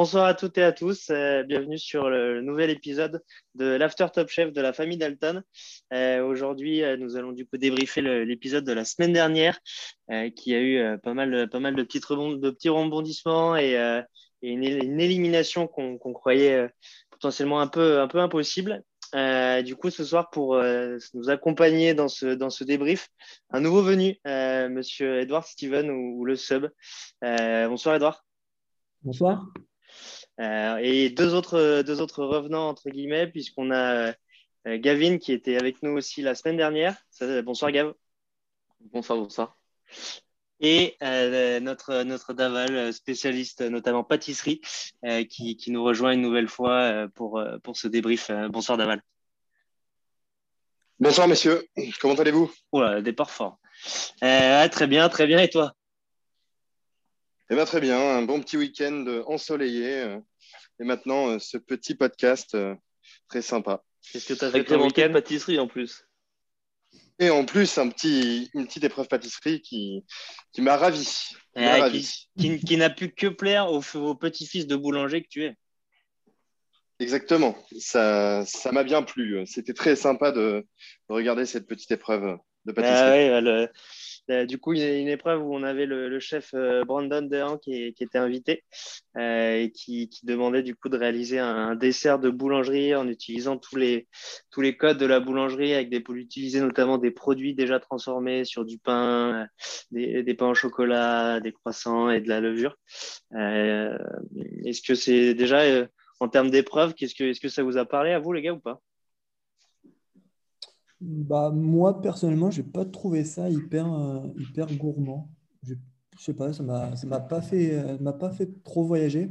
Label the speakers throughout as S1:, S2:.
S1: bonsoir à toutes et à tous. Euh, bienvenue sur le, nouvel épisode de l'After Top Chef de la famille Dalton. Euh, aujourd'hui, euh, nous allons du coup débriefer l'épisode de la semaine dernière qui a eu pas, mal, pas mal de, petites de petits rebondissements et, une, élimination qu'on croyait potentiellement un peu, un peu impossible. du coup, ce soir, pour nous accompagner dans ce, dans ce débrief, un nouveau venu, Monsieur Edouard Steven ou, ou le sub. bonsoir Edouard.
S2: Bonsoir.
S1: Euh, et deux autres, deux autres revenants, entre guillemets, puisqu'on a euh, Gavin qui était avec nous aussi la semaine dernière. bonsoir Gav.
S3: Bonsoir, bonsoir.
S1: Et euh, notre, notre Daval, spécialiste notamment pâtisserie, qui, qui, nous rejoint une nouvelle fois pour, pour ce débrief. bonsoir Daval.
S4: Bonsoir messieurs, comment allez-vous?
S1: Oula, départ fort. très bien, très bien. Et toi?
S4: Eh bien, très bien, un bon petit week-end ensoleillé. Et maintenant, euh, ce petit podcast euh, très sympa.
S3: Qu'est-ce que tu as fait ton week-end pâtisserie en plus
S4: Et en plus, un petit, une petite épreuve pâtisserie qui, qui m'a ravi.
S1: Qui, qui, n'a pu que plaire au, petit-fils de boulanger que tu es.
S4: Exactement, ça ça m'a bien plu. C'était très sympa de, de, regarder cette petite épreuve de pâtisserie.
S1: Ah ouais, euh, du coup, a une épreuve où on avait le, chef euh, Brandon Dehan qui, était invité euh, et qui, demandait du coup de réaliser un, dessert de boulangerie en utilisant tous les, codes de la boulangerie avec des, pour utiliser notamment des produits déjà transformés sur du pain, des, pains au chocolat, des croissants et de la levure. est-ce que c'est déjà en termes d'épreuve, est-ce que ça vous a parlé à vous les gars ou pas?
S2: Bah, moi, personnellement, je n'ai pas trouvé ça hyper, euh, hyper gourmand. Je sais pas, ça ne m'a pas, fait, euh, m'a pas fait trop voyager.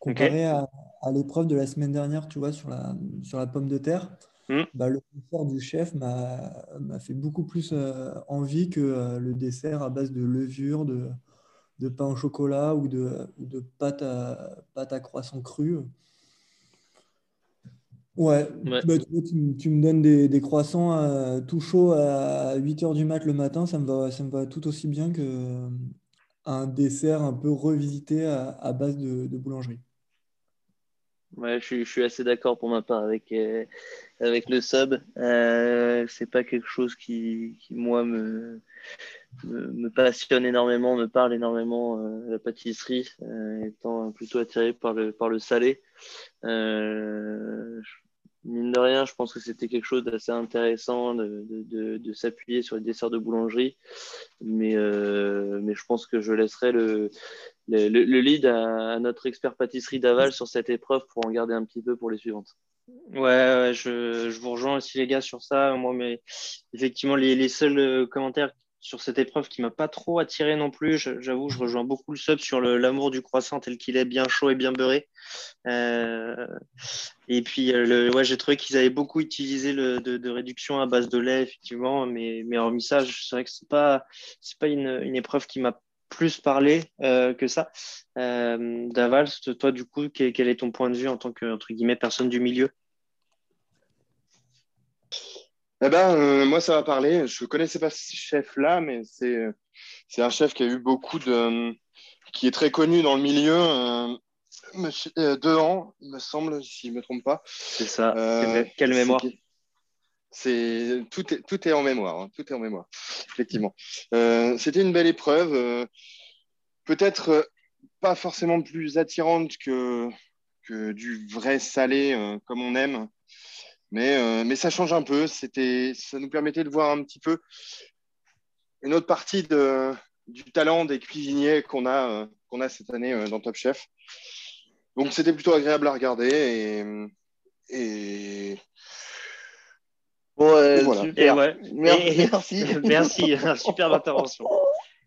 S2: Comparé à, à l'épreuve de la semaine dernière, tu vois, sur la, sur la pomme de terre, hmm. bah, le dessert du chef m'a fait beaucoup plus euh, envie que le dessert à base de levure, de, de pain au chocolat ou de, de pâte, à, pâte à croissant cru. Ouais, bah, tu, me donnes des, croissants euh, tout chauds à 8 h du mat le matin, ça me va, ça me va tout aussi bien qu'un euh, dessert un peu revisité à, base de, boulangerie.
S3: Ouais, je, suis assez d'accord pour ma part avec, euh, avec le sub. Euh, c'est pas quelque chose qui, moi, me, me, passionne énormément, me parle énormément, la pâtisserie, étant plutôt attiré par le, par le salé mine de rien, je pense que c'était quelque chose d'assez intéressant de, s'appuyer sur les desserts de boulangerie. Mais, euh, mais je pense que je laisserai le, le, lead à, notre expert pâtisserie d'Aval sur cette épreuve pour en garder un petit peu pour les suivantes.
S1: Ouais, je, je, vous rejoins aussi les gars sur ça. Moi, mais effectivement, les, les seuls euh, commentaires sur cette épreuve qui m'a pas trop attiré non plus. J'avoue, je rejoins beaucoup le sub sur l'amour du croissant tel qu'il est, bien chaud et bien beurré. Euh, et puis, euh, ouais, j'ai trouvé qu'ils avaient beaucoup utilisé de, réduction à base de lait, effectivement. Mais, hormis ça, c'est vrai que c'est pas, pas une, épreuve qui m'a plus parlé euh, que ça. Daval, toi, du coup, quel, est ton point de vue en tant que, guillemets, personne du milieu?
S4: Eh ben, euh, moi, ça va parler. Je ne connaissais pas ce chef-là, mais c'est, c'est un chef qui a eu beaucoup de. qui est très connu dans le milieu. Euh, monsieur, euh, Dehan, il me semble, si je ne me trompe pas.
S1: C'est ça. Quelle mémoire
S4: c'est, tout, est, tout est en mémoire. Hein. tout est en mémoire, effectivement. c'était une belle épreuve. peut-être pas forcément plus attirante que, que du vrai salé comme on aime. Mais, euh, mais ça change un peu. C'était, ça nous permettait de voir un petit peu une autre partie de, du talent des cuisiniers qu'on a, euh, qu'on a cette année euh, dans Top Chef. Donc c'était plutôt agréable à regarder et, et...
S1: voilà. super. merci. merci. Superbe intervention.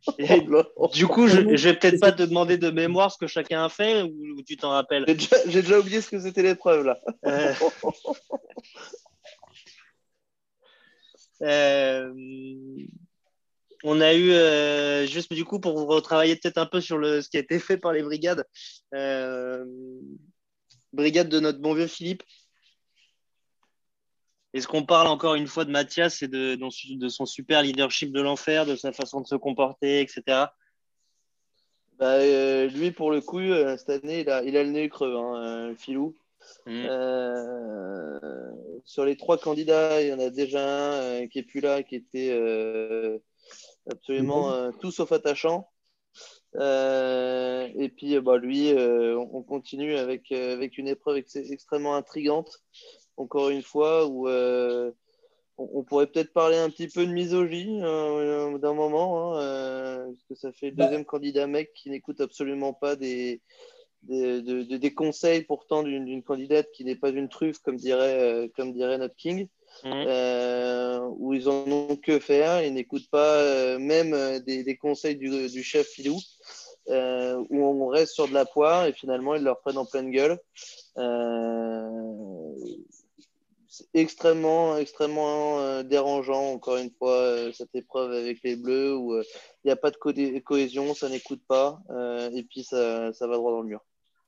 S1: du coup, je, je vais peut-être pas te demander de mémoire ce que chacun a fait ou, tu t'en rappelles.
S3: J'ai déjà, oublié ce que c'était l'épreuve là.
S1: Euh... euh on a eu euh, juste du coup pour retravailler peut-être un peu sur le, ce qui a été fait par les brigades. Brigade de notre bon vieux Philippe est-ce qu'on parle encore une fois de Mathias et de, de son super leadership de l'enfer, de sa façon de se comporter, etc.
S3: bah, euh, Lui, pour le coup, euh, cette année, il a, il a le nez creux, hein, Filou. Mm. sur les trois candidats, il y en a déjà un qui est plus là, qui était absolument tout sauf attachant. et puis, bah, lui, on continue avec, avec une épreuve extrêmement intrigante, encore une fois, où on, pourrait peut-être parler un petit peu de misogynie euh, d'un moment, hein, euh, parce que ça fait le bah. deuxième candidat mec qui n'écoute absolument pas des, des, conseils pourtant d'une candidate qui n'est pas une truffe, comme dirait, euh, comme dirait notre King, mmh. où ils en ont que faire, ils n'écoutent pas même des, conseils du, chef Filou. où on reste sur de la poire et finalement ils leur prennent en pleine gueule extrêmement, extrêmement euh, dérangeant, encore une fois, euh, cette épreuve avec les Bleus où euh, il n'y a pas de cohésion, ça n'écoute pas, et puis ça, ça, va droit dans le mur.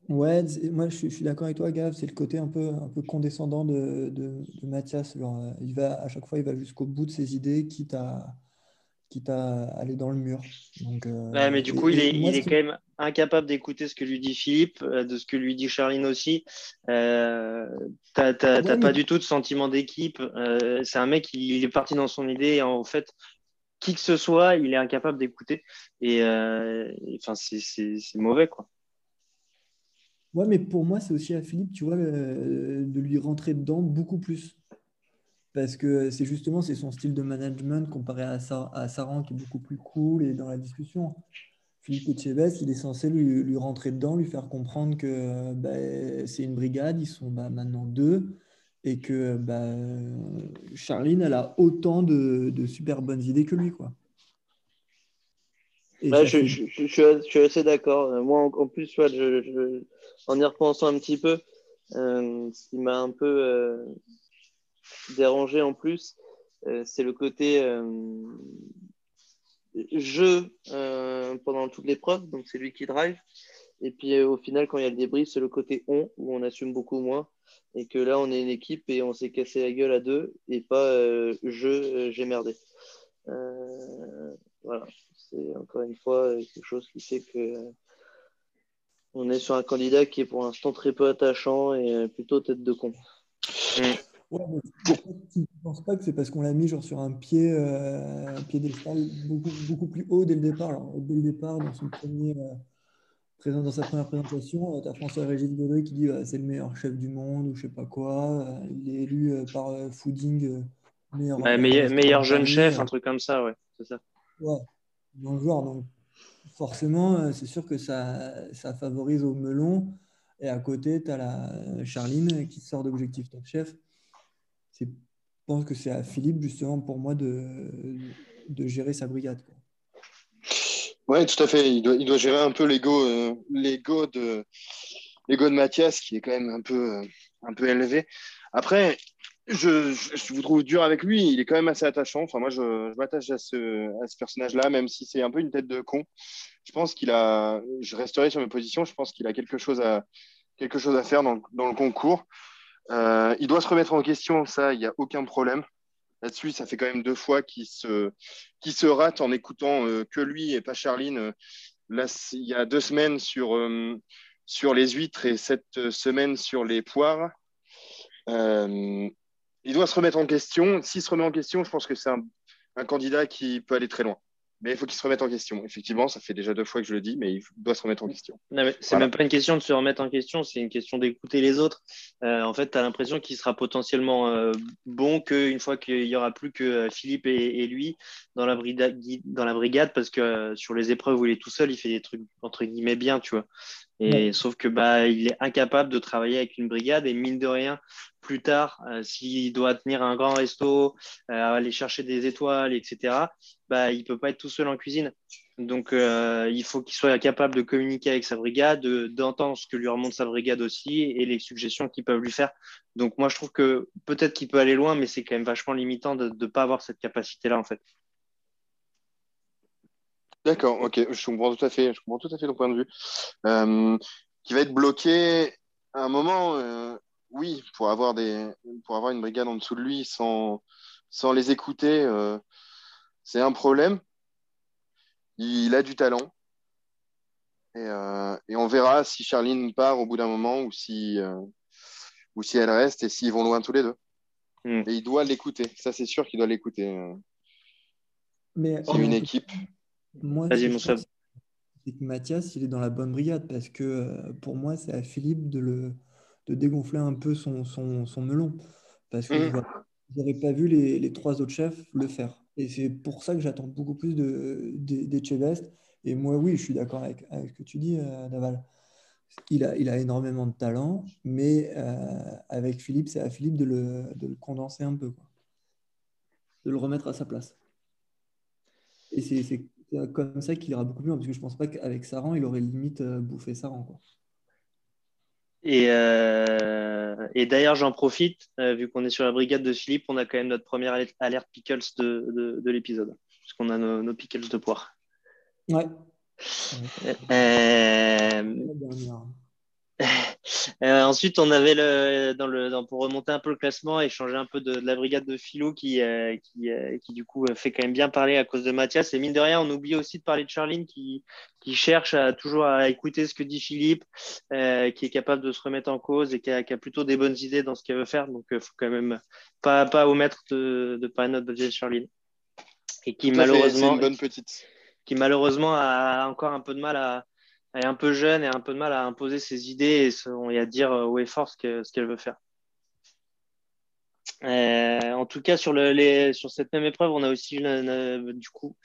S2: Ouais, moi je suis, d'accord avec toi, Gav. C'est le côté un peu, un peu condescendant de, de, Mathias. il va, à chaque fois, il va jusqu'au bout de ses idées, quitte à, quitte à aller dans le mur. Donc,
S1: ouais, mais du coup, il est, il est quand même incapable d'écouter ce que lui dit Philippe, euh, de ce que lui dit Charline aussi. Euh, t'as pas du tout de sentiment d'équipe. Euh, c'est un mec, il, est parti dans son idée et en fait, qui que ce soit, il est incapable d'écouter. Et euh, enfin, c'est mauvais, quoi.
S2: Ouais, mais pour moi, c'est aussi à Philippe, tu vois, de lui rentrer dedans beaucoup plus. Parce que c'est justement c'est son style de management comparé à, à Saran qui est beaucoup plus cool et dans la discussion. Philippe Etchebest, il est censé lui, rentrer dedans, lui faire comprendre que bah, c'est une brigade, ils sont bah, maintenant deux, et que bah, Charline, elle a autant de, super bonnes idées que lui. Quoi.
S3: je, suis assez d'accord. Moi, en, plus, en y repensant un petit peu, euh, ce qui m'a un peu euh, dérangé en plus, euh, c'est le côté je euh, pendant toute l'épreuve, donc c'est lui qui drive. Et puis euh, au final, quand il y a le débrief, c'est le côté on, où on assume beaucoup moins. Et que là, on est une équipe et on s'est cassé la gueule à deux et pas euh, je, j'ai merdé. voilà, c'est encore une fois quelque chose qui fait que on est sur un candidat qui est pour l'instant très peu attachant et plutôt tête de con.
S2: Mm. Ouais, je ne pense pas que c'est parce qu'on l'a mis genre, sur un pied, euh, un piédestal beaucoup, beaucoup plus haut dès le départ. Alors, dès le départ, dans, son premier, euh, présent, dans sa première présentation, euh, tu as François-Régis Gaudry qui dit c'est le meilleur chef du monde ou je sais pas quoi. il est élu par Fooding
S1: meilleur, meilleur, jeune chef, un truc comme ça, ouais, c'est ça.
S2: Ouais, dans le genre. Donc, forcément, c'est sûr que ça, ça favorise au melon. Et à côté, tu as la Charline qui sort d'Objectif Top Chef je pense que c'est à Philippe, justement, pour moi, de, de gérer sa brigade.
S4: Oui, tout à fait. Il doit, il doit gérer un peu l'ego, euh, de, de Mathias, qui est quand même un peu, euh, un peu élevé. Après, je, je, vous trouve dur avec lui. Il est quand même assez attachant. Enfin, moi, je, je m'attache à ce, à ce personnage-là, même si c'est un peu une tête de con. Je pense qu'il a. Je resterai sur mes positions. Je pense qu'il a quelque chose à, quelque chose à faire dans, dans le concours. Euh, il doit se remettre en question, ça, il n'y a aucun problème. Là-dessus, ça fait quand même deux fois qu'il se, se rate en écoutant euh, que lui et pas Charline. Là, il y a deux semaines sur, euh, sur les huîtres et cette semaine sur les poires. il doit se remettre en question. S'il se remet en question, je pense que c'est un candidat qui peut aller très loin mais il faut qu'il se remette en question. Effectivement, ça fait déjà deux fois que je le dis, mais il doit se remettre en question.
S1: C'est même pas une question de se remettre en question, c'est une question d'écouter les autres. Euh, en fait, tu as l'impression qu'il sera potentiellement euh, bon qu'une fois qu'il y aura plus que euh, Philippe et, lui dans la, brigade, dans la brigade, parce que sur les épreuves où il est tout seul, il fait des trucs entre guillemets bien, tu vois. Et sauf que bah, il est incapable de travailler avec une brigade et mine de rien, plus tard, s'il doit tenir un grand resto, aller chercher des étoiles, etc bah, il peut pas être tout seul en cuisine. Donc, euh, il faut qu'il soit capable de communiquer avec sa brigade, d'entendre ce que lui remonte sa brigade aussi et les suggestions qu'ils peuvent lui faire. Donc, moi, je trouve que peut-être qu'il peut aller loin, mais c'est quand même vachement limitant de ne pas avoir cette capacité-là, en fait.
S4: D'accord, ok, je comprends tout à fait, je comprends tout à fait ton point de vue. Euh, qui va être bloqué à un moment, euh, oui, pour avoir, des, pour avoir une brigade en dessous de lui sans, sans les écouter c'est un problème. Il a du talent. Et, on verra si Charline part au bout d'un moment ou si, ou si elle reste et s'ils vont loin tous les deux. Hmm. Et il doit l'écouter. Ça, c'est sûr qu'il doit l'écouter.
S2: Mais
S4: c'est une équipe.
S2: Moi, Vas-y, mon c'est que Mathias, il est dans la bonne brigade parce que euh, pour moi, c'est à Philippe de, le, de dégonfler un peu son, son, son melon. Parce que mmh. je n'aurais pas vu les, les, trois autres chefs le faire. Et c'est pour ça que j'attends beaucoup plus de, des Chevest. Et moi, oui, je suis d'accord avec, avec, ce que tu dis, euh, Naval. Il a, il a énormément de talent, mais euh, avec Philippe, c'est à Philippe de le, de le condenser un peu, quoi. de le remettre à sa place. Et c'est comme ça qu'il ira beaucoup mieux, parce que je pense pas qu'avec Saran, il aurait limite euh, bouffé Saran. Quoi.
S1: Et, euh, et d'ailleurs, j'en profite, euh, vu qu'on est sur la brigade de Philippe, on a quand même notre première alerte pickles de, de, de l'épisode, puisqu'on a nos, nos, pickles de poire.
S2: Ouais.
S1: Euh, ensuite, on avait le, dans le, dans, pour remonter un peu le classement et changer un peu de, la brigade de philo qui, euh, qui, euh, qui, du coup, fait quand même bien parler à cause de Mathias. Et mine de rien, on oublie aussi de parler de Charline qui, qui cherche à, toujours à écouter ce que dit Philippe, qui est capable de se remettre en cause et qui a, qui a plutôt des bonnes idées dans ce qu'elle veut faire. Donc, il faut quand même pas, pas omettre de, de parler de notre budget Charline. Et qui, malheureusement,
S4: une bonne petite.
S1: qui malheureusement a encore un peu de mal à elle est un peu jeune et a un peu de mal à imposer ses idées et, à dire haut et fort ce qu'elle veut faire. Euh, en tout cas, sur, cette même épreuve, on a aussi du coup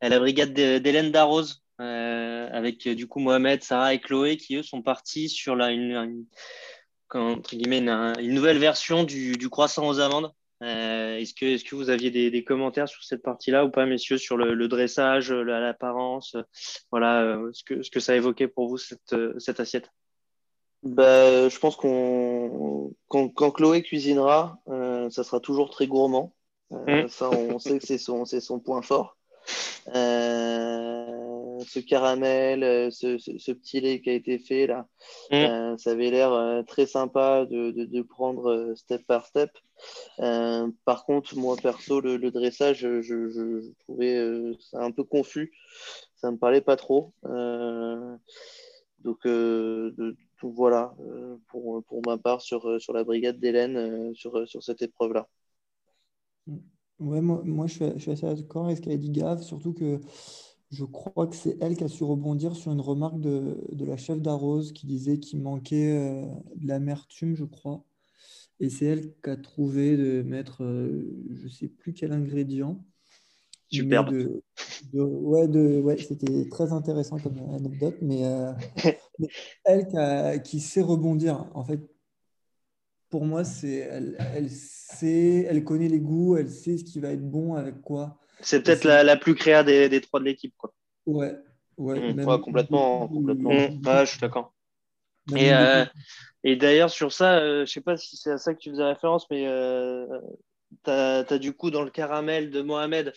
S1: la brigade d'Hélène Darroze euh, avec du coup Mohamed, Sarah et Chloé qui eux sont partis sur une, nouvelle version du, du croissant aux amandes. Euh, est-ce, que, est-ce que vous aviez des, commentaires sur cette partie-là ou pas, messieurs, sur le, dressage, l'apparence Voilà, euh, ce que, ce que ça a évoqué pour vous, cette, euh, cette assiette?
S3: Bah, Je pense qu'on quand, quand, Chloé cuisinera, ça sera toujours très gourmand. Mmh. Ça, on sait que c'est son, c'est son point fort. ce caramel, ce, ce, petit lait qui a été fait là, mmh. ça avait l'air très sympa de, de, de, prendre step par step. Euh, par contre, moi perso, le, dressage, je, trouvais euh, ça un peu confus. Ça me parlait pas trop. Euh, donc, voilà, pour, pour, ma part, sur, sur la brigade d'Hélène, sur, sur cette épreuve-là.
S2: Ouais, moi, moi je, suis, assez d'accord avec ce qu'a dit Gav, surtout que je crois que c'est elle qui a su rebondir sur une remarque de, de la chef d'Arrose qui disait qu'il manquait de l'amertume, je crois. Et c'est elle qui a trouvé de mettre, euh, je ne sais plus quel ingrédient.
S1: Super.
S2: ouais, ouais c'était très intéressant comme anecdote, mais, euh, elle qui, sait rebondir. En fait, pour moi, c'est elle, elle, sait, elle connaît les goûts, elle sait ce qui va être bon avec quoi.
S1: C'est peut-être la, la, plus créative des, des, trois de l'équipe. Quoi.
S2: Ouais, ouais,
S1: mmh. complètement. complètement. Mmh. Ouais, je suis d'accord. Et, euh, et d'ailleurs, sur ça, euh, je sais pas si c'est à ça que tu faisais référence, mais euh, tu as, du coup dans le caramel de Mohamed,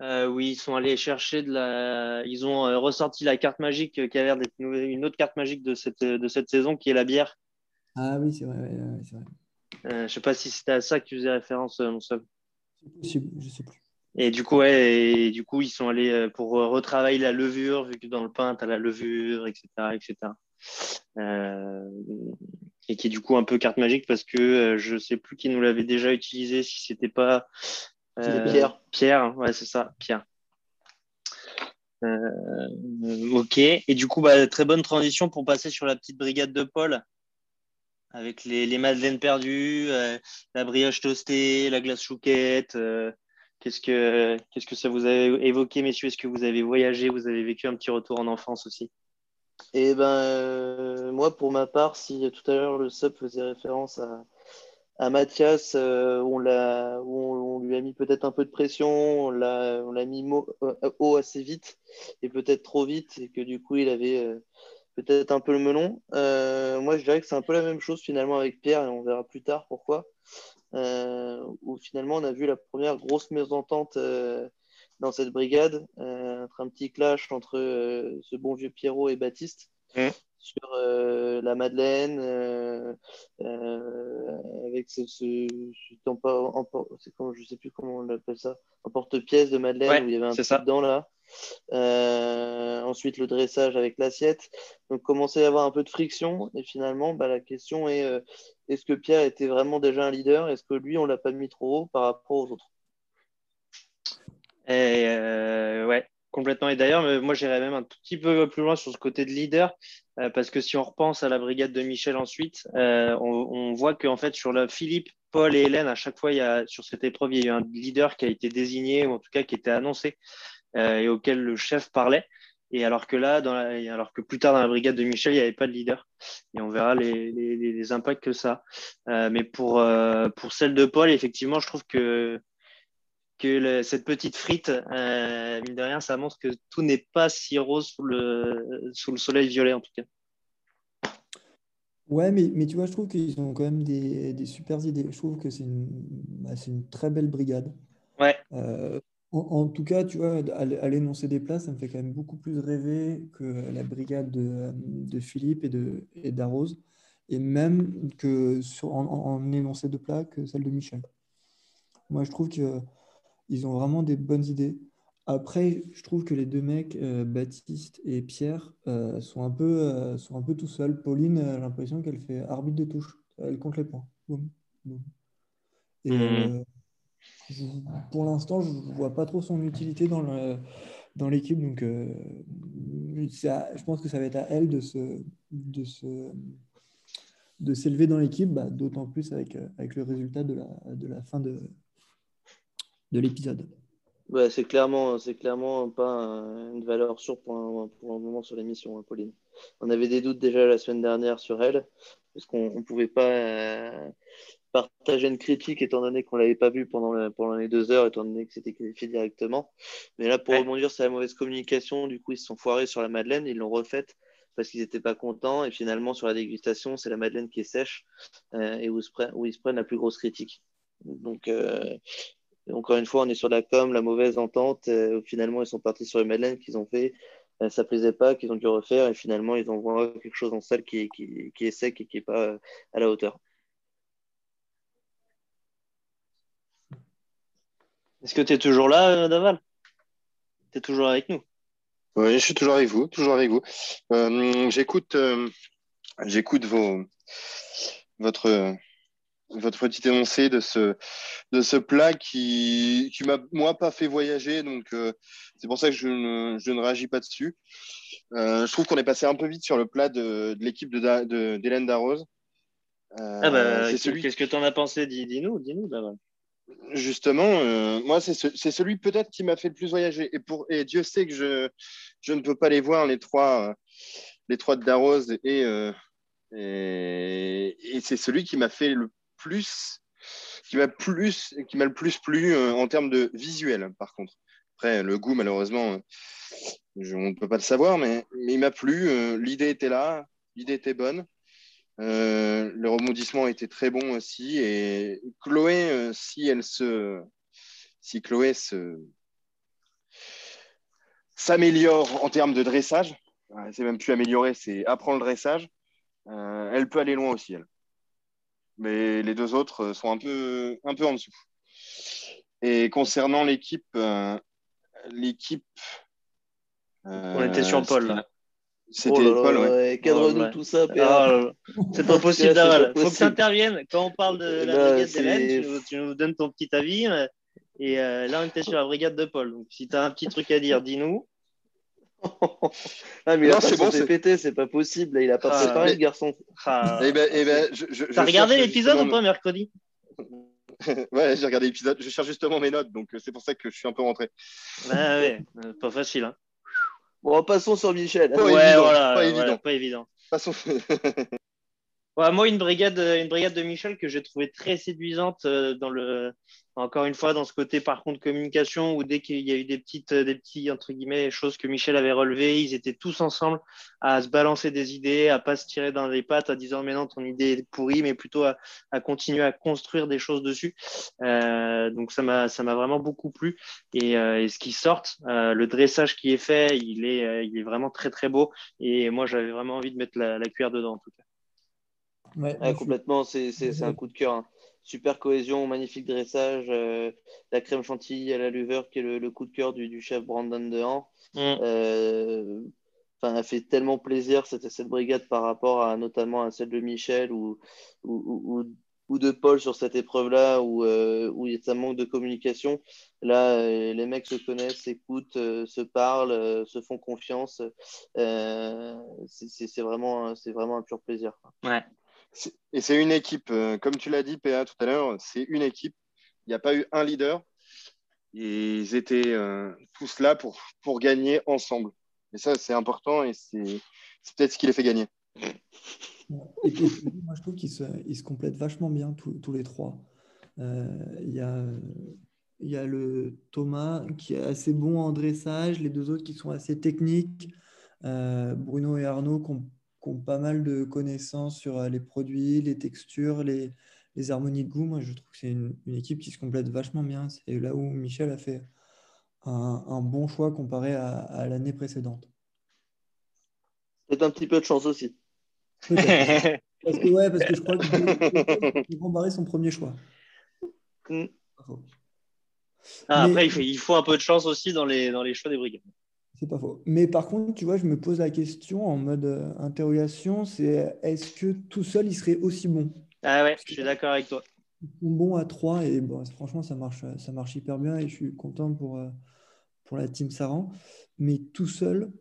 S1: euh, où ils sont allés chercher de la. Ils ont ressorti la carte magique qui a l'air d'être une autre carte magique de cette, de cette saison, qui est la bière.
S2: Ah oui, c'est vrai. Ouais, c'est vrai.
S1: Je sais pas si c'était à ça que tu faisais référence, mon
S2: possible, je sais plus.
S1: Et du coup, ouais, et du coup, ils sont allés pour retravailler la levure, vu que dans le pain, tu as la levure, etc. etc. Euh, et qui est du coup un peu carte magique parce que euh, je sais plus qui nous l'avait déjà utilisé, si c'était pas
S3: euh, Pierre.
S1: Pierre, ouais, c'est ça, Pierre. ok, et du coup, bah, très bonne transition pour passer sur la petite brigade de Paul avec les, les madeleines perdues, la brioche toastée, la glace chouquette. qu'est-ce que qu'est-ce que ça vous a évoqué, messieurs? Est-ce que vous avez voyagé Vous avez vécu un petit retour en enfance aussi?
S3: Et ben, euh, moi, pour ma part, si tout à l'heure le sub faisait référence à, à Mathias, euh, on, l'a, on, lui a mis peut-être un peu de pression, on l'a, on l'a mis euh, haut assez vite et peut-être trop vite, et que du coup, il avait peut-être un peu le melon. moi, je dirais que c'est un peu la même chose finalement avec Pierre, et on verra plus tard pourquoi. où finalement, on a vu la première grosse mésentente dans cette brigade, euh, un petit clash entre euh, ce bon vieux Pierrot et Baptiste mmh. sur euh, la Madeleine, avec ce, ce, c'est je sais plus comment on l'appelle ça, un porte-pièce de Madeleine où il y avait un truc dedans là. ensuite, le dressage avec l'assiette. Donc, commençait à y avoir un peu de friction. Et finalement, bah, la question est est-ce que Pierre était vraiment déjà un leader? Est-ce que lui, on l'a pas mis trop haut par rapport aux autres?
S1: Et ouais, Complètement. Et d'ailleurs, moi, j'irais même un tout petit peu plus loin sur ce côté de leader, euh, parce que si on repense à la brigade de Michel ensuite, euh, on, voit qu'en fait, sur le Philippe, Paul et Hélène, à chaque fois, il y a, sur cette épreuve, il y a eu un leader qui a été désigné, ou en tout cas qui était annoncé, euh, et auquel le chef parlait. Et alors que là, dans alors que plus tard dans la brigade de Michel, il n'y avait pas de leader. Et on verra les, les, les impacts que ça. mais pour, pour celle de Paul, effectivement, je trouve que que cette petite frite, euh, mine de rien, ça montre que tout n'est pas si rose sous le, sous le soleil violet, en tout cas.
S2: Ouais, mais, mais tu vois, je trouve qu'ils ont quand même des, des super idées. Je trouve que c'est une, bah, une très belle brigade.
S1: Ouais.
S2: Euh, en, tout cas, tu vois, à, l'énoncé des places, ça me fait quand même beaucoup plus rêver que la brigade de, de Philippe et de et d'Arose, et même que sur, en, en énoncé de plat que celle de Michel. Moi, je trouve que ils ont vraiment des bonnes idées. Après, je trouve que les deux mecs, euh, Baptiste et Pierre, euh, sont, un peu, euh, sont un peu tout seuls. Pauline, j'ai l'impression qu'elle fait arbitre de touche. Elle compte les points. Et hmm. pour l'instant, je ne vois pas trop son utilité dans, le, dans l'équipe. Donc, je pense que ça va être à elle de se, de se, de s'élever dans l'équipe, bah, d'autant plus avec, avec le résultat de la, de la fin de, de l'épisode.
S3: Ouais, c'est clairement, c'est clairement pas une valeur sûre pour, un, pour un moment sur l'émission, hein, Pauline. On avait des doutes déjà la semaine dernière sur elle, parce qu'on ne pouvait pas euh, partager une critique étant donné qu'on ne l'avait pas vue pendant, pendant les deux heures, étant donné que c'était qualifié directement. Mais là, pour rebondir sur la mauvaise communication, du coup, ils se sont foirés sur la Madeleine, ils l'ont refaite parce qu'ils n'étaient pas contents. Et finalement, sur la dégustation, c'est la Madeleine qui est sèche euh, et où, où, ils se prennent la plus grosse critique. Donc, euh, encore une fois, on est sur la com, la mauvaise entente. Euh, finalement, ils sont partis sur les Madeleines qu'ils ont fait. Ça euh, ça plaisait pas, qu'ils ont dû refaire. Et finalement, ils envoient quelque chose en salle qui, est sec et qui n'est pas euh, à la hauteur.
S1: Est-ce que tu es toujours là, Daval? Tu es toujours avec nous?
S4: Oui, je suis toujours avec vous. Toujours avec vous. j'écoute, j'écoute vos, votre votre petit énoncé de ce, de ce plat qui, qui m'a, moi, pas fait voyager. Donc, euh, c'est pour ça que je ne, je ne réagis pas dessus. Euh, je trouve qu'on est passé un peu vite sur le plat de, de l'équipe de, de, d'Hélène Darroze.
S1: Euh, ah bah, Qu'est-ce que tu en as pensé? Dis-nous, dis-nous.
S4: Justement, moi, c'est, c'est celui peut-être qui m'a fait le plus voyager. Et, pour, et Dieu sait que je, je ne peux pas les voir, les trois, les trois de Darroze. Et, et, et c'est celui qui m'a fait le plus, qui m'a plus, qui m'a le plus plu euh, en termes de visuel, par contre. Après, le goût, malheureusement, euh, on ne peut pas le savoir, mais, il m'a plu. Euh, l'idée était là, l'idée était bonne. le rebondissement était très bon aussi. Et Chloé, si elle se, si Chloé se s'améliore en termes de dressage, c'est même plus améliorer, c'est apprendre le dressage. elle peut aller loin aussi, elle mais les deux autres euh, sont un peu, un peu en dessous. Et concernant l'équipe, euh, l'équipe.
S1: On était sur Paul là.
S3: C'était oh Paul, ouais. Cadre-nous tout ça,
S1: ah, C'est pas possible, Daval. Faut que tu interviennes. Quand on parle de la bah, brigade d'Hélène, tu, tu, nous donnes ton petit avis. Et là, on était sur la brigade de Paul. Donc, si tu as un petit truc à dire, dis-nous.
S3: Ah, mais non, c'est bon, pété, c'est pas possible. Il a pas ah, préparé, le garçon.
S1: Ah. Eh ben, eh ben, T'as regardé l'épisode ou pas mercredi?
S4: Ouais, j'ai regardé l'épisode. Je cherche justement mes notes, donc euh, c'est pour ça que je suis un peu rentré.
S1: Ah ouais, euh, pas facile. Hein.
S3: Bon, passons sur Michel.
S1: Pas ouais, évident, voilà, pas, évident. pas évident.
S4: Passons.
S1: ouais, moi, une brigade, une brigade de Michel que j'ai trouvé très séduisante euh, dans le, encore une fois, dans ce côté, par contre, communication, où dès qu'il y a eu des petites, des petits, entre guillemets, choses que Michel avait relevées, ils étaient tous ensemble à se balancer des idées, à pas se tirer dans les pattes, à disant, mais non, ton idée est pourrie, mais plutôt à, continuer à construire des choses dessus. Euh, donc, ça m'a, ça m'a vraiment beaucoup plu. Et, euh, ce qui sort, euh, le dressage qui est fait, il est, il est vraiment très, très beau. Et moi, j'avais vraiment envie de mettre la, cuillère dedans, en tout cas.
S3: Ouais, complètement, c'est, un coup de cœur. Hein super cohésion, magnifique dressage, la crème chantilly à la luveur qui est le, coup de cœur du, chef Brandon Dehan. Mm. Enfin, elle fait tellement plaisir cette, cette brigade par rapport à notamment à celle de Michel ou, ou, ou, de Paul sur cette épreuve-là où, où il y a un manque de communication. Là, les mecs se connaissent, s'écoutent, se parlent, se font confiance. c'est vraiment, vraiment un pur plaisir.
S1: Ouais.
S4: Et c'est une équipe, euh, comme tu l'as dit, PA, tout à l'heure, c'est une équipe. Il n'y a pas eu un leader. Ils étaient euh, tous là pour, pour gagner ensemble. Et ça, c'est important et c'est peut-être ce qui les fait gagner.
S2: Moi, je trouve qu'ils se, se complètent vachement bien, tous, les trois. Euh, il y, a, y a le Thomas qui est assez bon en dressage, les deux autres qui sont assez techniques. Bruno et Arnaud qui ont qui ont pas mal de connaissances sur euh, les produits, les textures, les, les harmonies de goût. Moi, je trouve que c'est une, une, équipe qui se complète vachement bien. C'est là où Michel a fait un, un bon choix comparé à, à l'année précédente.
S3: Peut-être un petit peu de chance aussi.
S2: parce que, ouais, parce que je crois que vont barrer son premier choix.
S1: Mm. Ah, après, il faut, il faut, un peu de chance aussi dans les, dans les choix des brigades.
S2: C'est pas faux. Mais par contre, tu vois, je me pose la question en mode euh, interrogation, c'est est-ce que tout seul, il serait aussi bon?
S1: Ah ouais, je suis d'accord avec toi.
S2: Ils sont bons à trois et bon, franchement, ça marche, ça marche hyper bien et je suis content pour, euh, pour la team Saran. Mais tout seul,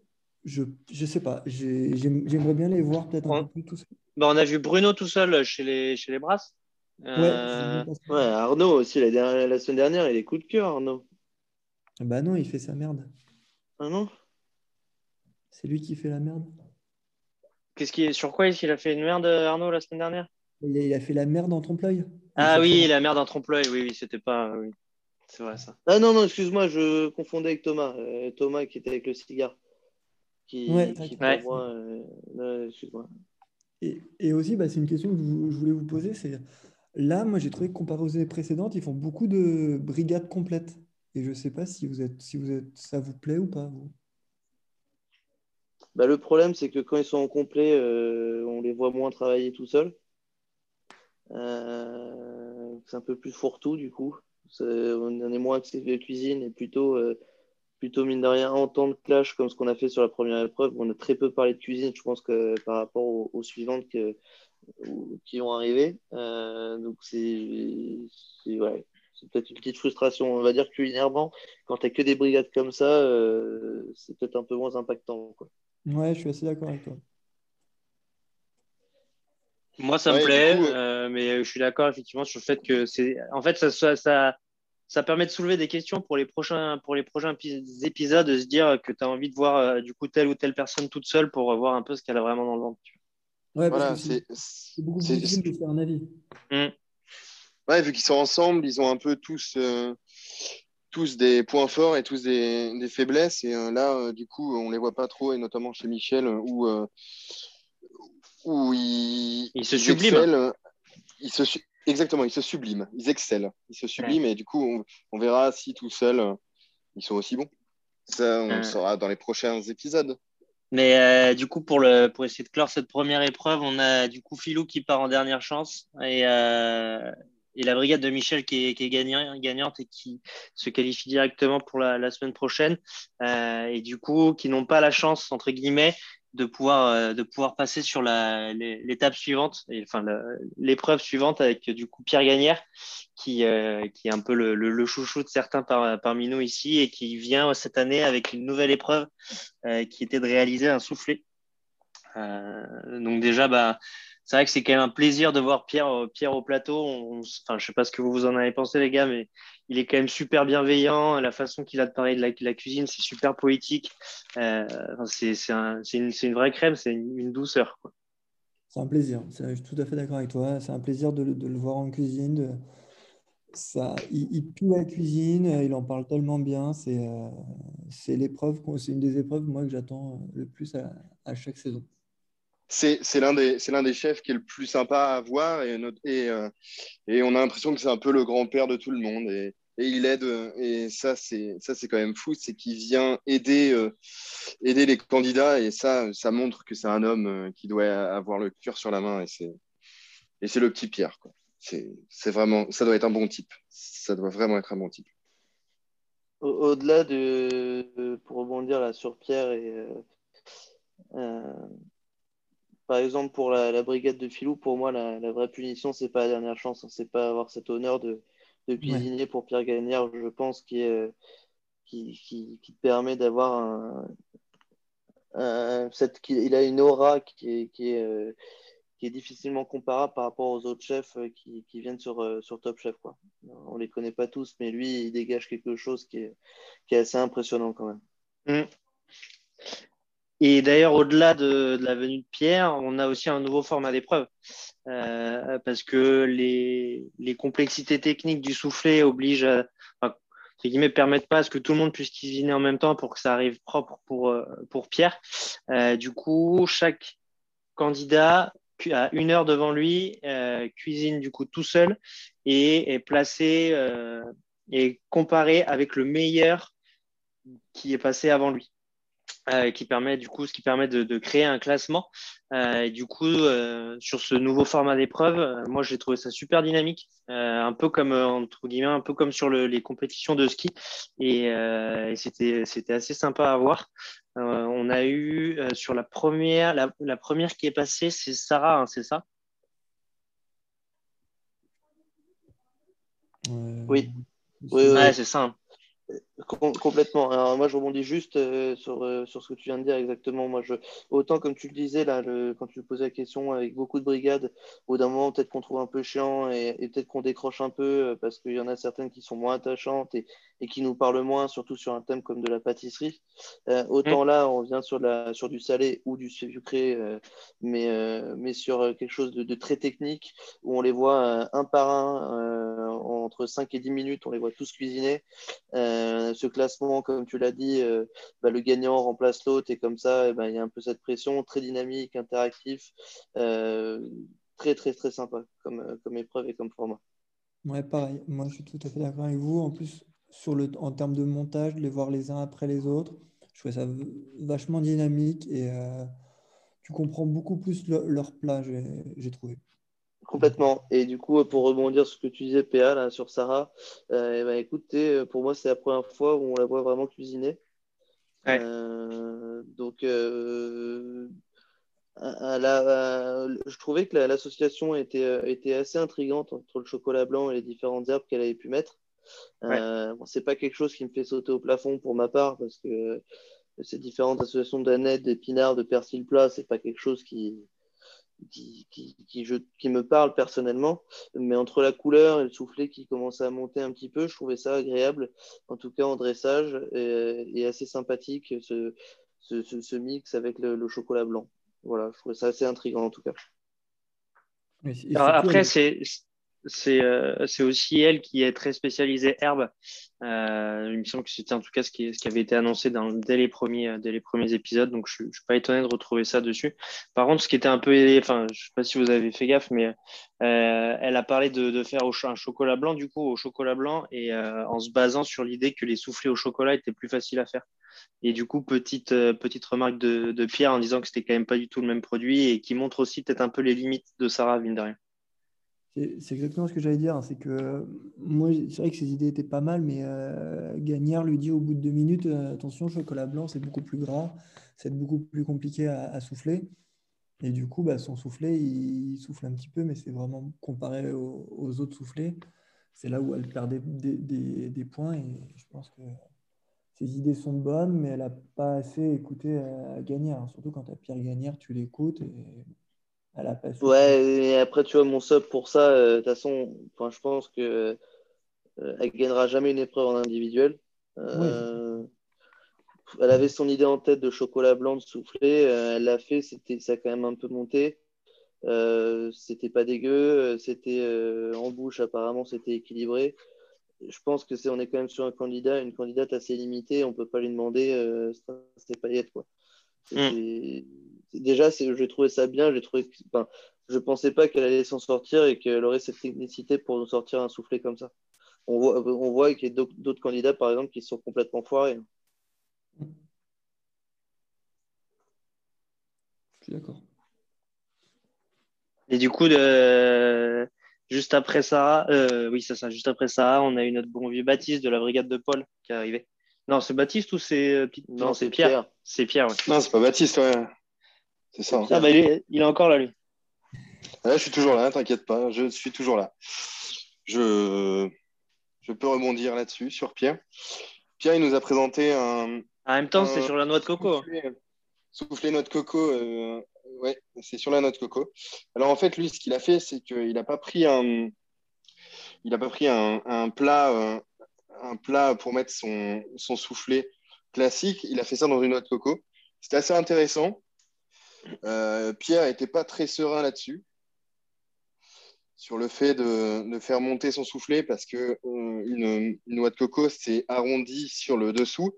S2: je ne sais pas. J'aimerais bien les voir peut-être un peu plus tout seul.
S1: Bah, on a vu Bruno tout seul chez les, chez les Brasses.
S3: Euh, ouais, Arnaud aussi, la, la semaine dernière, il est coup de cœur, Arnaud.
S2: Bah non, il fait sa merde.
S3: Ah non
S2: C'est lui qui fait la merde.
S1: Qu'est-ce qui est sur quoi est-ce qu'il a fait une merde Arnaud la semaine dernière?
S2: Il a, fait la merde en trompe-l'œil.
S1: Ah oui, la merde en trompe-l'œil, oui, oui, c'était pas. Oui. C'est vrai ça.
S3: Ah non, non, excuse-moi, je confondais avec Thomas. Euh, Thomas qui était avec le cigare. Qui,
S2: ouais,
S3: moi, euh, excuse-moi.
S2: Et, et, aussi, bah, c'est une question que je voulais vous poser. C'est là, moi, j'ai trouvé que comparé aux années précédentes, ils font beaucoup de brigades complètes. Et je ne sais pas si vous êtes, si vous êtes, ça vous plaît ou pas.
S3: Bah, le problème, c'est que quand ils sont en complet, euh, on les voit moins travailler tout seuls. Euh, c'est un peu plus fourre-tout, du coup. on est moins axé de cuisine et plutôt, euh, plutôt, mine de rien, en temps de clash comme ce qu'on a fait sur la première épreuve. On a très peu parlé de cuisine, je pense que par rapport aux, suivantes qui vont arriver. donc, c'est. Ouais c'est peut-être une petite frustration. On va dire culinairement, quand tu n'as que des brigades comme ça, euh, c'est peut-être un peu moins impactant. Quoi.
S2: Ouais, je suis assez d'accord avec toi.
S1: Moi, ça me plaît, euh, mais je suis d'accord effectivement sur le fait que c'est. En fait, ça, ça, ça, permet de soulever des questions pour les prochains, pour les prochains épisodes, de se dire que tu as envie de voir euh, du coup telle ou telle personne toute seule pour voir un peu ce qu'elle a vraiment dans le ventre.
S2: Ouais, parce que c'est beaucoup plus difficile de faire un avis.
S1: Mmh
S4: ouais, vu qu'ils sont ensemble, ils ont un peu tous, euh, tous des points forts et tous des, des faiblesses. Et euh, là, euh, du coup, on les voit pas trop, et notamment chez Michel, où, où ils,
S1: il se subliment.
S4: Ils se, exactement, ils se subliment, ils excellent, ils se subliment, et du coup, on, verra si tout seul, ils sont aussi bons. Ça, on le saura dans les prochains épisodes.
S1: Mais du coup, pour, le, pour essayer de clore cette première épreuve, on a du coup Philou qui part en dernière chance. Et, et la brigade de Michel qui est, gagnante et qui se qualifie directement pour la, la semaine prochaine. Euh, et du coup, qui n'ont pas la chance, entre guillemets, de pouvoir, euh, de pouvoir passer sur l'étape suivante, enfin l'épreuve suivante avec du coup Pierre Gagnère, qui, euh, qui est un peu le, chouchou de certains par, parmi nous ici et qui vient cette année avec une nouvelle épreuve qui était de réaliser un soufflet. donc déjà, bah, c'est vrai que c'est quand même un plaisir de voir Pierre, euh, Pierre au plateau. enfin, je sais pas ce que vous en avez pensé, les gars, mais il est quand même super bienveillant. La façon qu'il a de parler de la, cuisine, c'est super poétique. Euh, c'est un, une, une, vraie crème, c'est une, douceur.
S2: C'est un plaisir. Je suis tout à fait d'accord avec toi. C'est un plaisir de, de, le voir en cuisine. Ça, il, il, pue la cuisine, il en parle tellement bien. C'est euh, l'épreuve, c'est une des épreuves moi que j'attends le plus à, à chaque saison
S4: c'est l'un des, des, chefs qui est le plus sympa à voir et, et, euh, et on a l'impression que c'est un peu le grand-père de tout le monde et, et il aide et ça c'est quand même fou c'est qu'il vient aider euh, aider les candidats et ça ça montre que c'est un homme euh, qui doit avoir le cœur sur la main et c'est le petit Pierre c'est vraiment, ça doit être un bon type. Ça doit vraiment être un bon type.
S3: Au-delà de, pour rebondir là sur Pierre et euh, euh, par exemple pour la, brigade de Filou, pour moi la, vraie punition c'est pas la dernière chance, hein. c'est pas avoir cet honneur de, de cuisiner pour Pierre Gagnard, je pense, qui, est, qui, qui, qui te permet d'avoir un, un, cette, il a une aura qui est, qui est euh, qui est difficilement comparable par rapport aux autres chefs euh, qui, qui viennent sur, euh, sur Top Chef. Quoi. On ne les connaît pas tous, mais lui, il dégage quelque chose qui est, qui est assez impressionnant quand même.
S1: Mm. Et d'ailleurs, au-delà de, la venue de Pierre, on a aussi un nouveau format d'épreuve. Euh, parce que les, les, complexités techniques du soufflet obligent à, guillemets, permettent pas à ce que tout le monde puisse cuisiner en même temps pour que ça arrive propre pour, pour Pierre. Euh, du coup, chaque candidat à une heure devant lui, euh, cuisine du coup tout seul et est placé euh, et comparé avec le meilleur qui est passé avant lui. Euh, qui permet du coup, ce qui permet de, de créer un classement. Euh, et du coup, euh, sur ce nouveau format d'épreuve, euh, moi j'ai trouvé ça super dynamique, un peu comme entre guillemets, un peu comme sur le, les compétitions de ski, et, et c'était c'était assez sympa à voir. on a eu sur la première, la, la première qui est passée, c'est Sarah, hein, c'est ça?
S3: Oui. Oui, ouais, c'est ça. Hein complètement. Alors moi, je rebondis juste euh, sur, euh, sur ce que tu viens de dire exactement. Moi, je, autant comme tu le disais là, le, quand tu posais la question avec beaucoup de brigades, au d'un moment peut-être qu'on trouve un peu chiant et, et peut-être qu'on décroche un peu euh, parce qu'il y en a certaines qui sont moins attachantes et, et, qui nous parlent moins, surtout sur un thème comme de la pâtisserie. autant mmh. là, on vient sur, la, sur du salé ou du sucré, mais, mais sur quelque chose de, de, très technique où on les voit un par un entre 5 et 10 minutes, on les voit tous cuisiner. Euh, ce classement, comme tu l'as dit, euh, bah, le gagnant remplace l'autre et comme ça, eh ben, il y a un peu cette pression très dynamique, interactif, euh, très très très sympa comme, épreuve et comme format.
S2: Ouais, pareil. Moi, je suis tout à fait d'accord avec vous. En plus, sur le, en termes de montage, les voir les uns après les autres, je trouve ça vachement dynamique et tu comprends beaucoup plus leur plat, j'ai trouvé.
S3: Complètement. Et du coup, pour rebondir sur ce que tu disais, PA, là, sur Sarah, euh, ben, écoutez, euh, pour moi, c'est la première fois où on la voit vraiment cuisiner. Euh, donc, euh, je trouvais que l'association était, était assez intrigante entre le chocolat blanc et les différentes herbes qu'elle avait pu mettre. Ouais. Bon, c'est pas quelque chose qui me fait sauter au plafond pour ma part, parce que ces différentes associations d'aneth, d'épinards, de persil plat, c'est pas quelque chose qui, qui, qui, qui, je, qui, me parle personnellement, mais entre la couleur et le soufflet qui commençait à monter un petit peu, je trouvais ça agréable, en tout cas en dressage, et, et assez sympathique ce, ce, ce, ce, mix avec le, le, chocolat blanc. Voilà, je trouvais ça assez intriguant en tout cas.
S1: Après, c'est c'est euh, aussi elle qui est très spécialisée herbe. Euh, il me semble que c'était en tout cas ce qui, avait été annoncé dans, dès, les premiers, épisodes, donc je ne suis pas étonné de retrouver ça dessus. Par contre, ce qui était un peu, enfin, je ne sais pas si vous avez fait gaffe, mais euh, elle a parlé de, faire un chocolat blanc, du coup, au chocolat blanc, et euh, en se basant sur l'idée que les soufflés au chocolat étaient plus faciles à faire. Et du coup, petite, euh, remarque de, de Pierre en disant que c'était quand même pas du tout le même produit et qui montre aussi peut-être un peu les limites de Sarah, mine de rien.
S2: C'est exactement ce que j'allais dire. Hein, c'est que moi, c'est vrai que ses idées étaient pas mal, mais euh, Gagnard lui dit au bout de deux minutes euh, attention, chocolat blanc, c'est beaucoup plus gras, c'est beaucoup plus compliqué à, souffler. Et du coup, bah, son soufflet, il, souffle un petit peu, mais c'est vraiment comparé aux, autres soufflets. C'est là où elle perd des, points. Et je pense que ses idées sont bonnes, mais elle n'a pas assez écouté à, Gagnard. Hein, surtout quand tu as Pierre Gagnard, tu l'écoutes. Et
S3: Ouais, et après, tu vois, mon sub pour ça, euh, de toute façon, je pense que euh, elle gagnera jamais une épreuve en individuel. Euh, elle avait son idée en tête de chocolat blanc de soufflé, elle l'a fait, c'était, ça a quand même un peu monté. c'était pas dégueu, c'était en bouche, apparemment, c'était équilibré. Je pense que c'est, on est quand même sur un candidat, une candidate assez limitée, on peut pas lui demander euh, c'était paillettes, quoi. Mm déjà, j'ai trouvé ça bien. J'ai trouvé, je pensais pas qu'elle allait s'en sortir et qu'elle aurait cette technicité pour nous sortir un soufflet comme ça. On voit, on voit qu'il y a d'autres candidats, par exemple, qui sont complètement foirés.
S2: Je suis d'accord.
S1: Et du coup, de... juste après ça, oui, c'est ça, juste après ça, on a eu notre bon vieux Baptiste de la brigade de Paul qui est arrivé. Non, c'est Baptiste ou c'est
S3: Non, c'est Pierre.
S1: C'est Pierre, ouais.
S4: Non, c'est pas Baptiste, ouais. C'est ça.
S1: Ah, bah, il, est, il est encore là, lui.
S4: je suis toujours là, t'inquiète pas, je suis toujours là. Je, je peux rebondir là-dessus, sur Pierre. Pierre, il nous a présenté un.
S1: En même temps, c'est sur la noix de coco.
S4: Souffler, noix de coco, euh, ouais, c'est sur la noix de coco. Alors en fait, lui, ce qu'il a fait, c'est qu'il n'a pas pris un. Il n'a pas pris un, un plat, euh, un plat pour mettre son, son soufflé classique. Il a fait ça dans une noix de coco. C'était assez intéressant. Euh, Pierre n'était pas très serein là-dessus sur le fait de, faire monter son soufflet parce que euh, une, noix de coco s'est arrondie sur le dessous.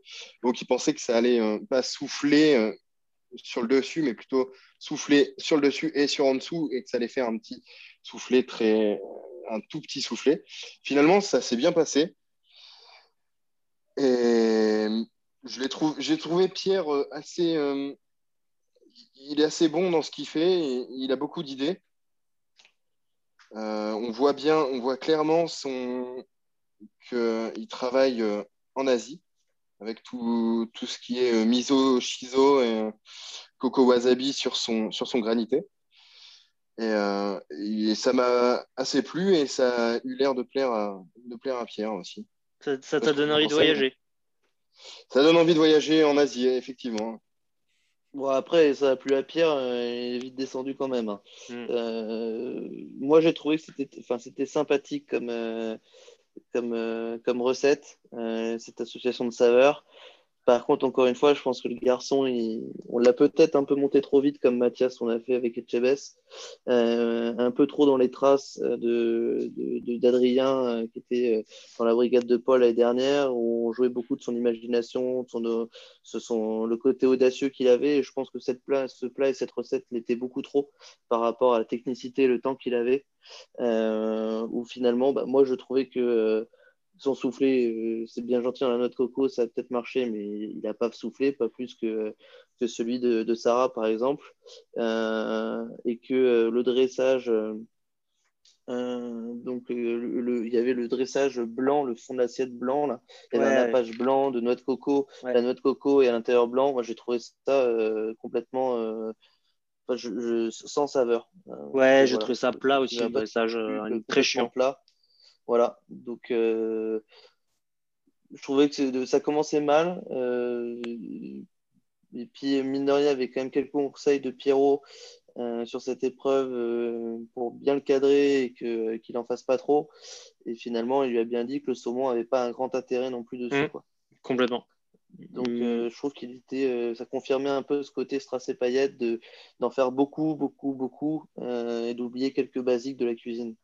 S4: Donc, il pensait que ça allait euh, pas souffler sur le dessus, mais plutôt souffler sur le dessus et sur en dessous et que ça allait faire un petit soufflet très, un tout petit soufflet. Finalement, ça s'est bien passé. Et je l'ai trouvé, j'ai trouvé Pierre assez, il est assez bon dans ce qu'il fait. il a beaucoup d'idées. Euh, on voit bien, on voit clairement son... qu'il travaille euh, en Asie avec tout, tout, ce qui est euh, miso, shiso et coco wasabi sur son, sur son granité. Et, ça m'a assez plu et ça a eu l'air de plaire à, de plaire à Pierre aussi.
S1: Ça t'a donné envie de voyager?
S4: Ça donne envie de voyager en Asie, effectivement.
S3: Bon, après, ça a plu à Pierre, euh, il est vite descendu quand même. Hein. Mm. Euh, moi, j'ai trouvé que c'était, sympathique comme, euh, comme, comme recette, cette association de saveurs. Par contre, encore une fois, je pense que le garçon, on l'a peut-être un peu monté trop vite, comme Mathias, on l'a fait avec Echebes, euh, un peu trop dans les traces de, d'Adrien, euh, qui était euh, dans la brigade de Paul l'année dernière, où on jouait beaucoup de son imagination, de son, le côté audacieux qu'il avait. Et je pense que cette plat, ce plat et cette recette l'étaient beaucoup trop par rapport à la technicité et le temps qu'il avait. où finalement, bah, moi, je trouvais que son soufflé, euh, c'est bien gentil dans la noix de coco, ça a peut-être marché, mais il n'a pas soufflé, pas plus que, que celui de, Sarah, par exemple. Euh, et que euh, le dressage, donc il y avait le dressage blanc, le fond de l'assiette blanc, là. il y avait un nappage blanc de noix de coco, la noix de coco et à l'intérieur blanc. Moi, j'ai trouvé ça complètement. sans saveur.
S1: Ouais, j'ai trouvé ça plat aussi, un dressage très chiant.
S3: Plat. Voilà, donc euh, je trouvais que ça commençait mal. Euh, et puis, mine de rien, il y avait quand même quelques conseils de Pierrot euh, sur cette épreuve pour bien le cadrer et qu'il n'en fasse pas trop. Et finalement, il lui a bien dit que le saumon n'avait pas un grand intérêt non plus dessus. Mmh.
S1: complètement.
S3: Donc, mmh. je trouve qu'il était, ça confirmait un peu ce côté strass et paillettes d'en faire beaucoup, beaucoup, beaucoup et d'oublier quelques basiques de la cuisine.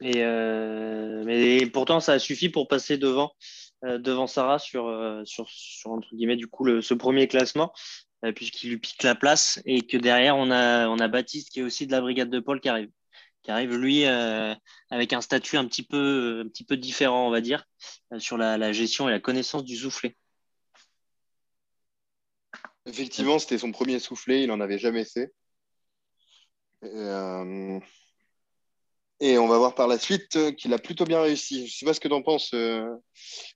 S1: Et euh, mais pourtant, ça a suffi pour passer devant, euh, Sarah sur, euh, sur, entre guillemets, du coup, ce premier classement, puisqu'il lui pique la place et que derrière, on a, Baptiste qui est aussi de la brigade de Paul qui arrive, qui arrive lui avec un statut un petit, peu, un petit peu différent, on va dire, sur la, la, gestion et la connaissance du soufflet.
S4: Effectivement, c'était son premier soufflet, il n'en avait jamais fait. Et, et on va voir par la suite euh, qu'il a plutôt bien réussi. Je ne sais pas ce que tu en penses, euh,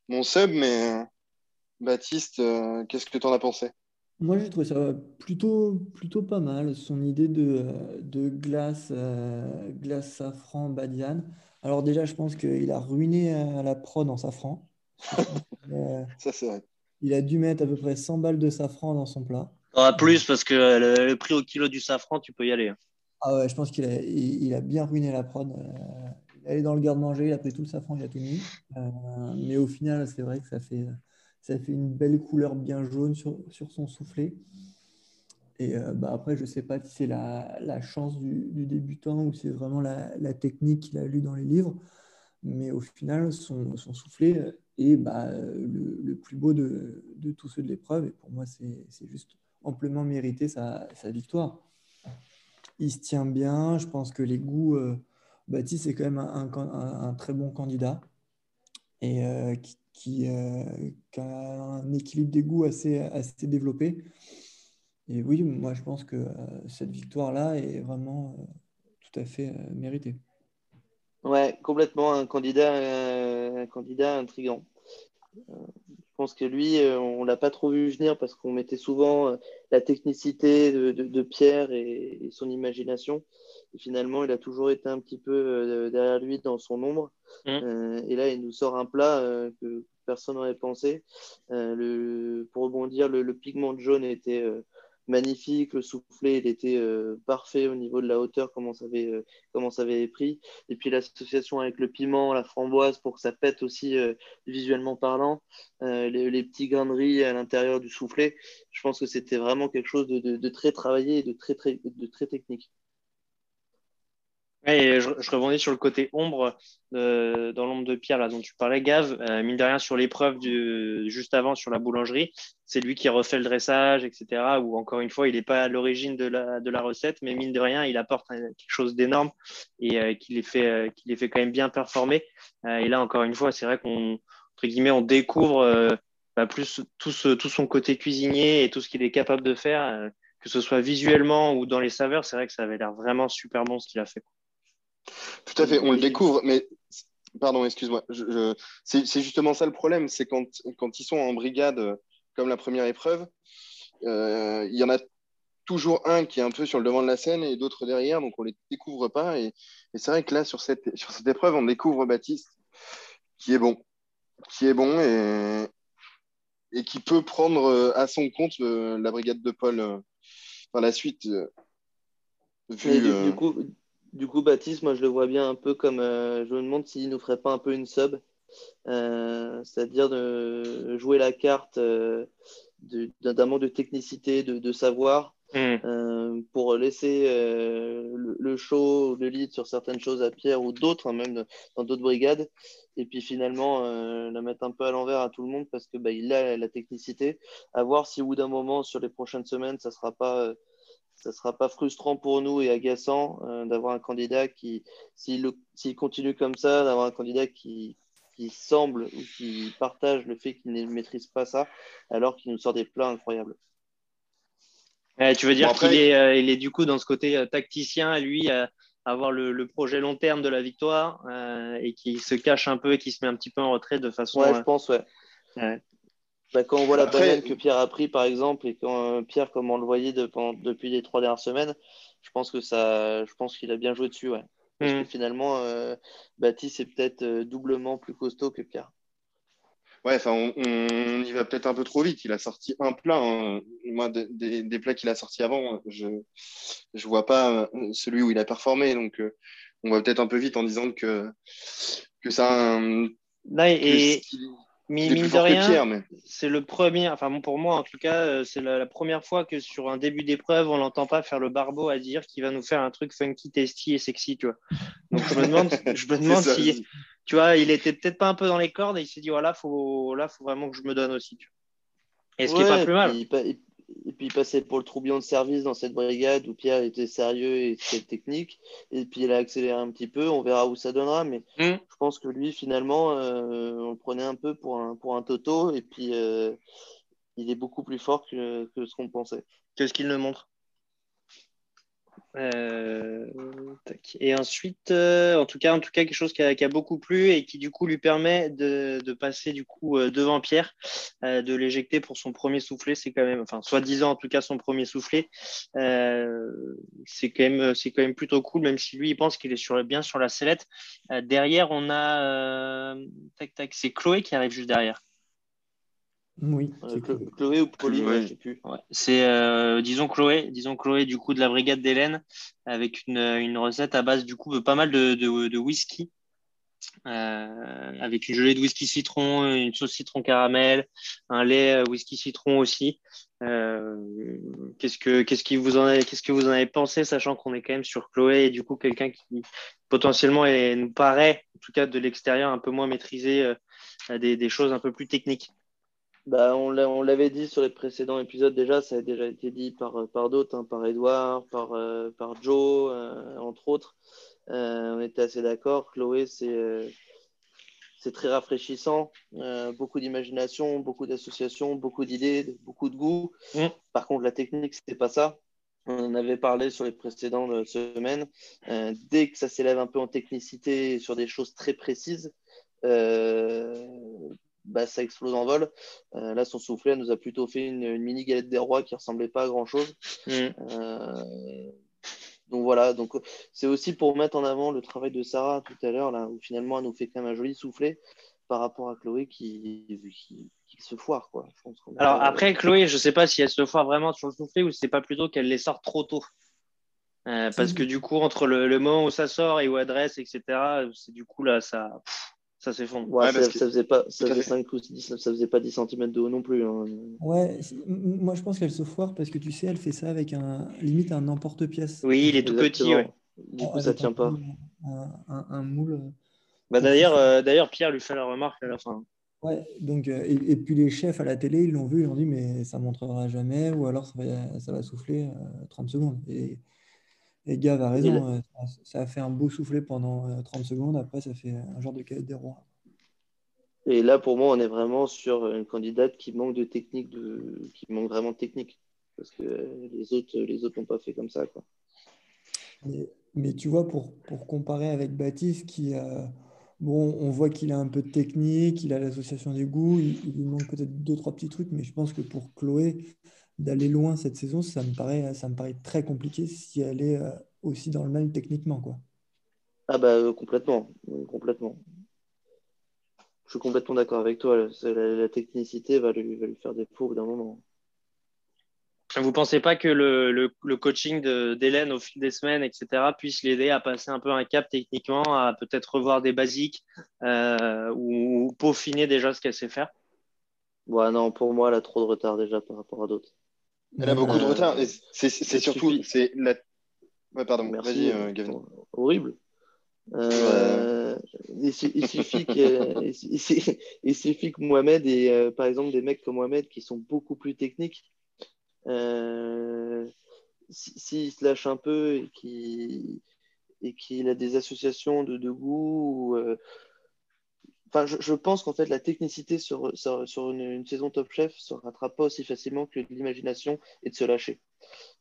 S4: mon sub, mais euh, Baptiste, qu'est-ce que tu en as pensé?
S2: Moi, j'ai trouvé ça plutôt, plutôt pas mal, son idée de, de glace, glace safran badiane. Alors déjà, je pense qu'il a ruiné la prod en safran.
S4: ça, c'est vrai.
S2: Il a dû mettre à peu près 100 balles de safran dans son plat.
S1: Ah, plus, parce que le, prix au kilo du safran, tu peux y aller.
S2: Ah ouais, je pense qu'il a, bien ruiné la prod. Euh, il est dans le garde-manger, il a pris tout le safran, il a tout mis. Euh, mais au final, c'est vrai que ça fait, une belle couleur bien jaune sur, son soufflet. Et euh, bah après, je ne sais pas si c'est la, chance du, débutant ou si c'est vraiment la, technique qu'il a lu dans les livres. Mais au final, son, son soufflet est bah, le, plus beau de, tous ceux de l'épreuve. Et pour moi, c'est juste amplement mérité sa victoire il se tient bien. Je pense que les goûts, euh, Baptiste est quand même un, très bon candidat et euh, qui, euh, qui, a un équilibre des goûts assez, assez développé. Et oui, moi je pense que cette victoire-là est vraiment tout à fait mérité.
S3: Ouais, complètement un candidat, un candidat intrigant. Je pense que lui, on ne l'a pas trop vu venir parce qu'on mettait souvent la technicité de, Pierre et, son imagination. Et finalement, il a toujours été un petit peu derrière lui dans son ombre. Mmh. et là, il nous sort un plat que personne n'aurait pensé. Le, pour rebondir, le, le, pigment jaune était magnifique. Le soufflet, il était euh, parfait au niveau de la hauteur, comment ça avait, euh, comment ça avait pris. Et puis l'association avec le piment, la framboise, pour que ça pète aussi euh, visuellement parlant. Les, petits grains à l'intérieur du soufflet. Je pense que c'était vraiment quelque chose de, de, très travaillé et de très, très, de très technique.
S1: Ouais, je, je, rebondis sur le côté ombre euh, dans l'ombre de Pierre là dont tu parlais, Gave. Euh, mine de rien, sur l'épreuve juste avant sur la boulangerie, c'est lui qui refait le dressage, etc. Ou encore une fois, il n'est pas à l'origine de la, de la recette, mais mine de rien, il apporte quelque chose d'énorme et euh, qui les fait, qui les fait quand même bien performer. et là, encore une fois, c'est vrai qu'on guillemets, on découvre bah, plus tout, ce, tout son côté cuisinier et tout ce qu'il est capable de faire, que ce soit visuellement ou dans les saveurs. C'est vrai que ça avait l'air vraiment super bon ce qu'il a fait.
S4: Tout à fait, on le découvre, mais pardon, excuse-moi, c'est justement ça le problème, c'est quand, quand ils sont en brigade euh, comme la première épreuve, euh, il y en a toujours un qui est un peu sur le devant de la scène et d'autres derrière, donc on ne les découvre pas. Et, c'est vrai que là, sur cette, sur cette épreuve, on découvre Baptiste qui est bon, qui est bon et, et qui peut prendre euh, à son compte la brigade de Paul par la suite.
S3: du, coup, du coup, Baptiste, moi, je le vois bien un peu comme. Euh, je me demande s'il ne nous ferait pas un peu une sub. Euh, c'est-à-dire de jouer la carte euh, d'un manque de technicité, de, savoir, hmm. pour laisser le, show, le lead sur certaines choses à Pierre ou d'autres, hein, même dans d'autres brigades, et puis finalement la mettre un peu à l'envers à tout le monde parce que bah, il a la technicité. À voir si au bout d'un moment, sur les prochaines semaines, ça ne sera pas ça ne sera pas frustrant pour nous et agaçant euh, d'avoir un candidat qui, s'il continue comme ça, d'avoir un candidat qui, qui, semble ou qui partage le fait qu'il ne maîtrise pas ça, alors qu'il nous sort des plats incroyables.
S1: tu veux dire qu'il est, euh, il est du coup dans ce côté euh, tacticien, lui, à avoir le, projet long terme de la victoire et qui se cache un peu et qui se met un petit peu en retrait de façon.
S3: Ouais, je pense, ouais. ouais. Bah, quand on voit la banane que Pierre a pris, par exemple, et quand euh, Pierre, comme on le voyait depuis les trois dernières semaines, je pense que ça, je pense qu'il a bien joué dessus, ouais. Parce que mm. finalement, euh, Baptiste est peut-être euh, doublement plus costaud que Pierre.
S4: Ouais, enfin, on, y va peut-être un peu trop vite. Il a sorti un plat. Hein. Moi, des, plats qu'il a sortis avant, je ne vois pas celui où il a performé. Donc, on va peut-être un peu vite en disant que, que ça. Un,
S1: et, mine de rien, c'est le premier, enfin pour moi en tout cas, euh, c'est la, première fois que sur un début d'épreuve, on n'entend pas faire le barbeau à dire qu'il va nous faire un truc funky, tasty et sexy, tu vois. Donc je me demande, je me demande si, tu vois, il était peut-être pas un peu dans les cordes et il s'est dit voilà, faut, là, faut vraiment que je me donne aussi. Tu Et ce qui est pas plus mal.
S3: Et puis il passait pour le troublion de service dans cette brigade où Pierre était sérieux et très technique. Et puis il a accéléré un petit peu. On verra où ça donnera. Mais hmm. je pense que lui, finalement, euh, on le prenait un peu pour un, pour un toto. Et puis euh, il est beaucoup plus fort que, que ce qu'on pensait.
S1: Qu'est-ce qu'il nous montre euh, et ensuite, euh, en tout cas, en tout cas, quelque chose qui a, beaucoup plu et qui du coup lui permet de, passer du coup euh, devant Pierre, de l'éjecter pour son premier soufflet. C'est quand même, enfin, soit disant en tout cas son premier soufflet. c'est quand même, c'est quand même plutôt cool, même si lui il pense qu'il est bien sur la sellette. derrière, on a, tac tac, c'est Chloé qui arrive juste derrière.
S2: Oui.
S3: Chloé ou Pauline,
S1: ouais, sais plus. C'est, euh, disons Chloé, disons Chloé du coup de la brigade d'Hélène, avec une, une, recette à base du coup de pas mal de, de, de whisky, euh, avec une gelée de whisky citron, une sauce citron caramel, un lait euh, whisky citron aussi. qu'est-ce que qu'est-ce qui vous en avez, qu'est-ce que vous en avez pensé, sachant qu'on est quand même sur Chloé et du coup quelqu'un qui potentiellement est, nous paraît, en tout cas de l'extérieur, un peu moins maîtrisé des, des choses un peu plus techniques?
S3: Bah, on l'avait dit sur les précédents épisodes déjà, ça a déjà été dit par, par d'autres, hein, par Edouard, par, euh, par Joe, euh, entre autres. Euh, on était assez d'accord. Chloé, c'est c'est très rafraîchissant, beaucoup d'imagination, beaucoup d'associations, beaucoup d'idées, beaucoup de goût. Mm. Par contre, la technique, c'était pas ça. on en avait parlé sur les précédentes semaines. dès que ça s'élève un peu en technicité sur des choses très précises, bah, ça explose en vol. là, son soufflet nous a plutôt fait une, mini galette des rois qui ressemblait pas à grand chose. Mm. donc voilà, donc c'est aussi pour mettre en avant le travail de Sarah tout à l'heure, là, où finalement elle nous fait quand même un joli soufflet par rapport à Chloé qui, qui, se foire. Quoi.
S1: Alors après, Chloé, je ne sais pas si elle se foire vraiment sur le soufflet ou c'est pas plutôt qu'elle les sort trop tôt. Euh, parce que du coup, entre le, moment où ça sort et où adresse, etc., c'est du coup là, ça, ça s'effondre.
S3: Ouais, ça, faisait pas, ça faisait 5 ou 10, ça faisait pas 10 cm de haut non plus. Hein.
S2: Ouais, moi je pense qu'elle se foire parce que tu sais, elle fait ça avec un limite un emporte-pièce.
S1: Oui, il est tout petit, ouais.
S3: Du coup, ça tient pas.
S2: un moule
S1: bah, d'ailleurs, euh, d'ailleurs, Pierre lui fait la remarque à la fin.
S2: Ouais, donc, euh, et, puis les chefs à la télé, ils l'ont vu, ils ont dit, mais ça ne montrera jamais, ou alors ça va, ça va souffler 30 euh, secondes. Et, et Gav a raison, ça a fait un beau soufflet pendant 30 secondes, après ça fait un genre de cahier des rois.
S3: Et là, pour moi, on est vraiment sur une candidate qui manque de technique, de... qui manque vraiment de technique. Parce que les autres les autres n'ont pas fait comme ça. Quoi.
S2: Mais, mais, tu vois, pour, pour comparer avec Baptiste, qui a Bon, on voit qu'il a un peu de technique, il a l'association des goûts, il, lui manque peut-être deux, trois petits trucs, mais je pense que pour Chloé, d'aller loin cette saison, ça me paraît, ça me paraît très compliqué si elle est euh, aussi dans le même techniquement. Quoi.
S3: Ah bah euh, complètement, complètement. Je suis complètement d'accord avec toi. La, technicité va lui, va lui faire défaut d'un moment.
S1: Vous pensez pas que le, le, coaching d'Hélène au fil des semaines, etc., puisse l'aider à passer un peu un cap techniquement, à peut-être revoir des basiques euh, ou, peaufiner déjà ce qu'elle sait faire?
S3: Ouais, non, pour moi, elle a trop de retard déjà par rapport à d'autres.
S4: Elle a beaucoup de retard. C'est surtout. c'est la... Ouais, pardon, vas-y, euh, Gavin.
S3: Horrible. Euh, il, suffit que, il, suffit que Mohamed et par exemple des mecs comme Mohamed qui sont beaucoup plus techniques euh, s'il se lâche un peu et qu'il qu'il a des associations de, de goût, euh, enfin, je, pense qu'en fait la technicité sur, sur, une, saison Top Chef se rattrape pas aussi facilement que l'imagination et de se lâcher.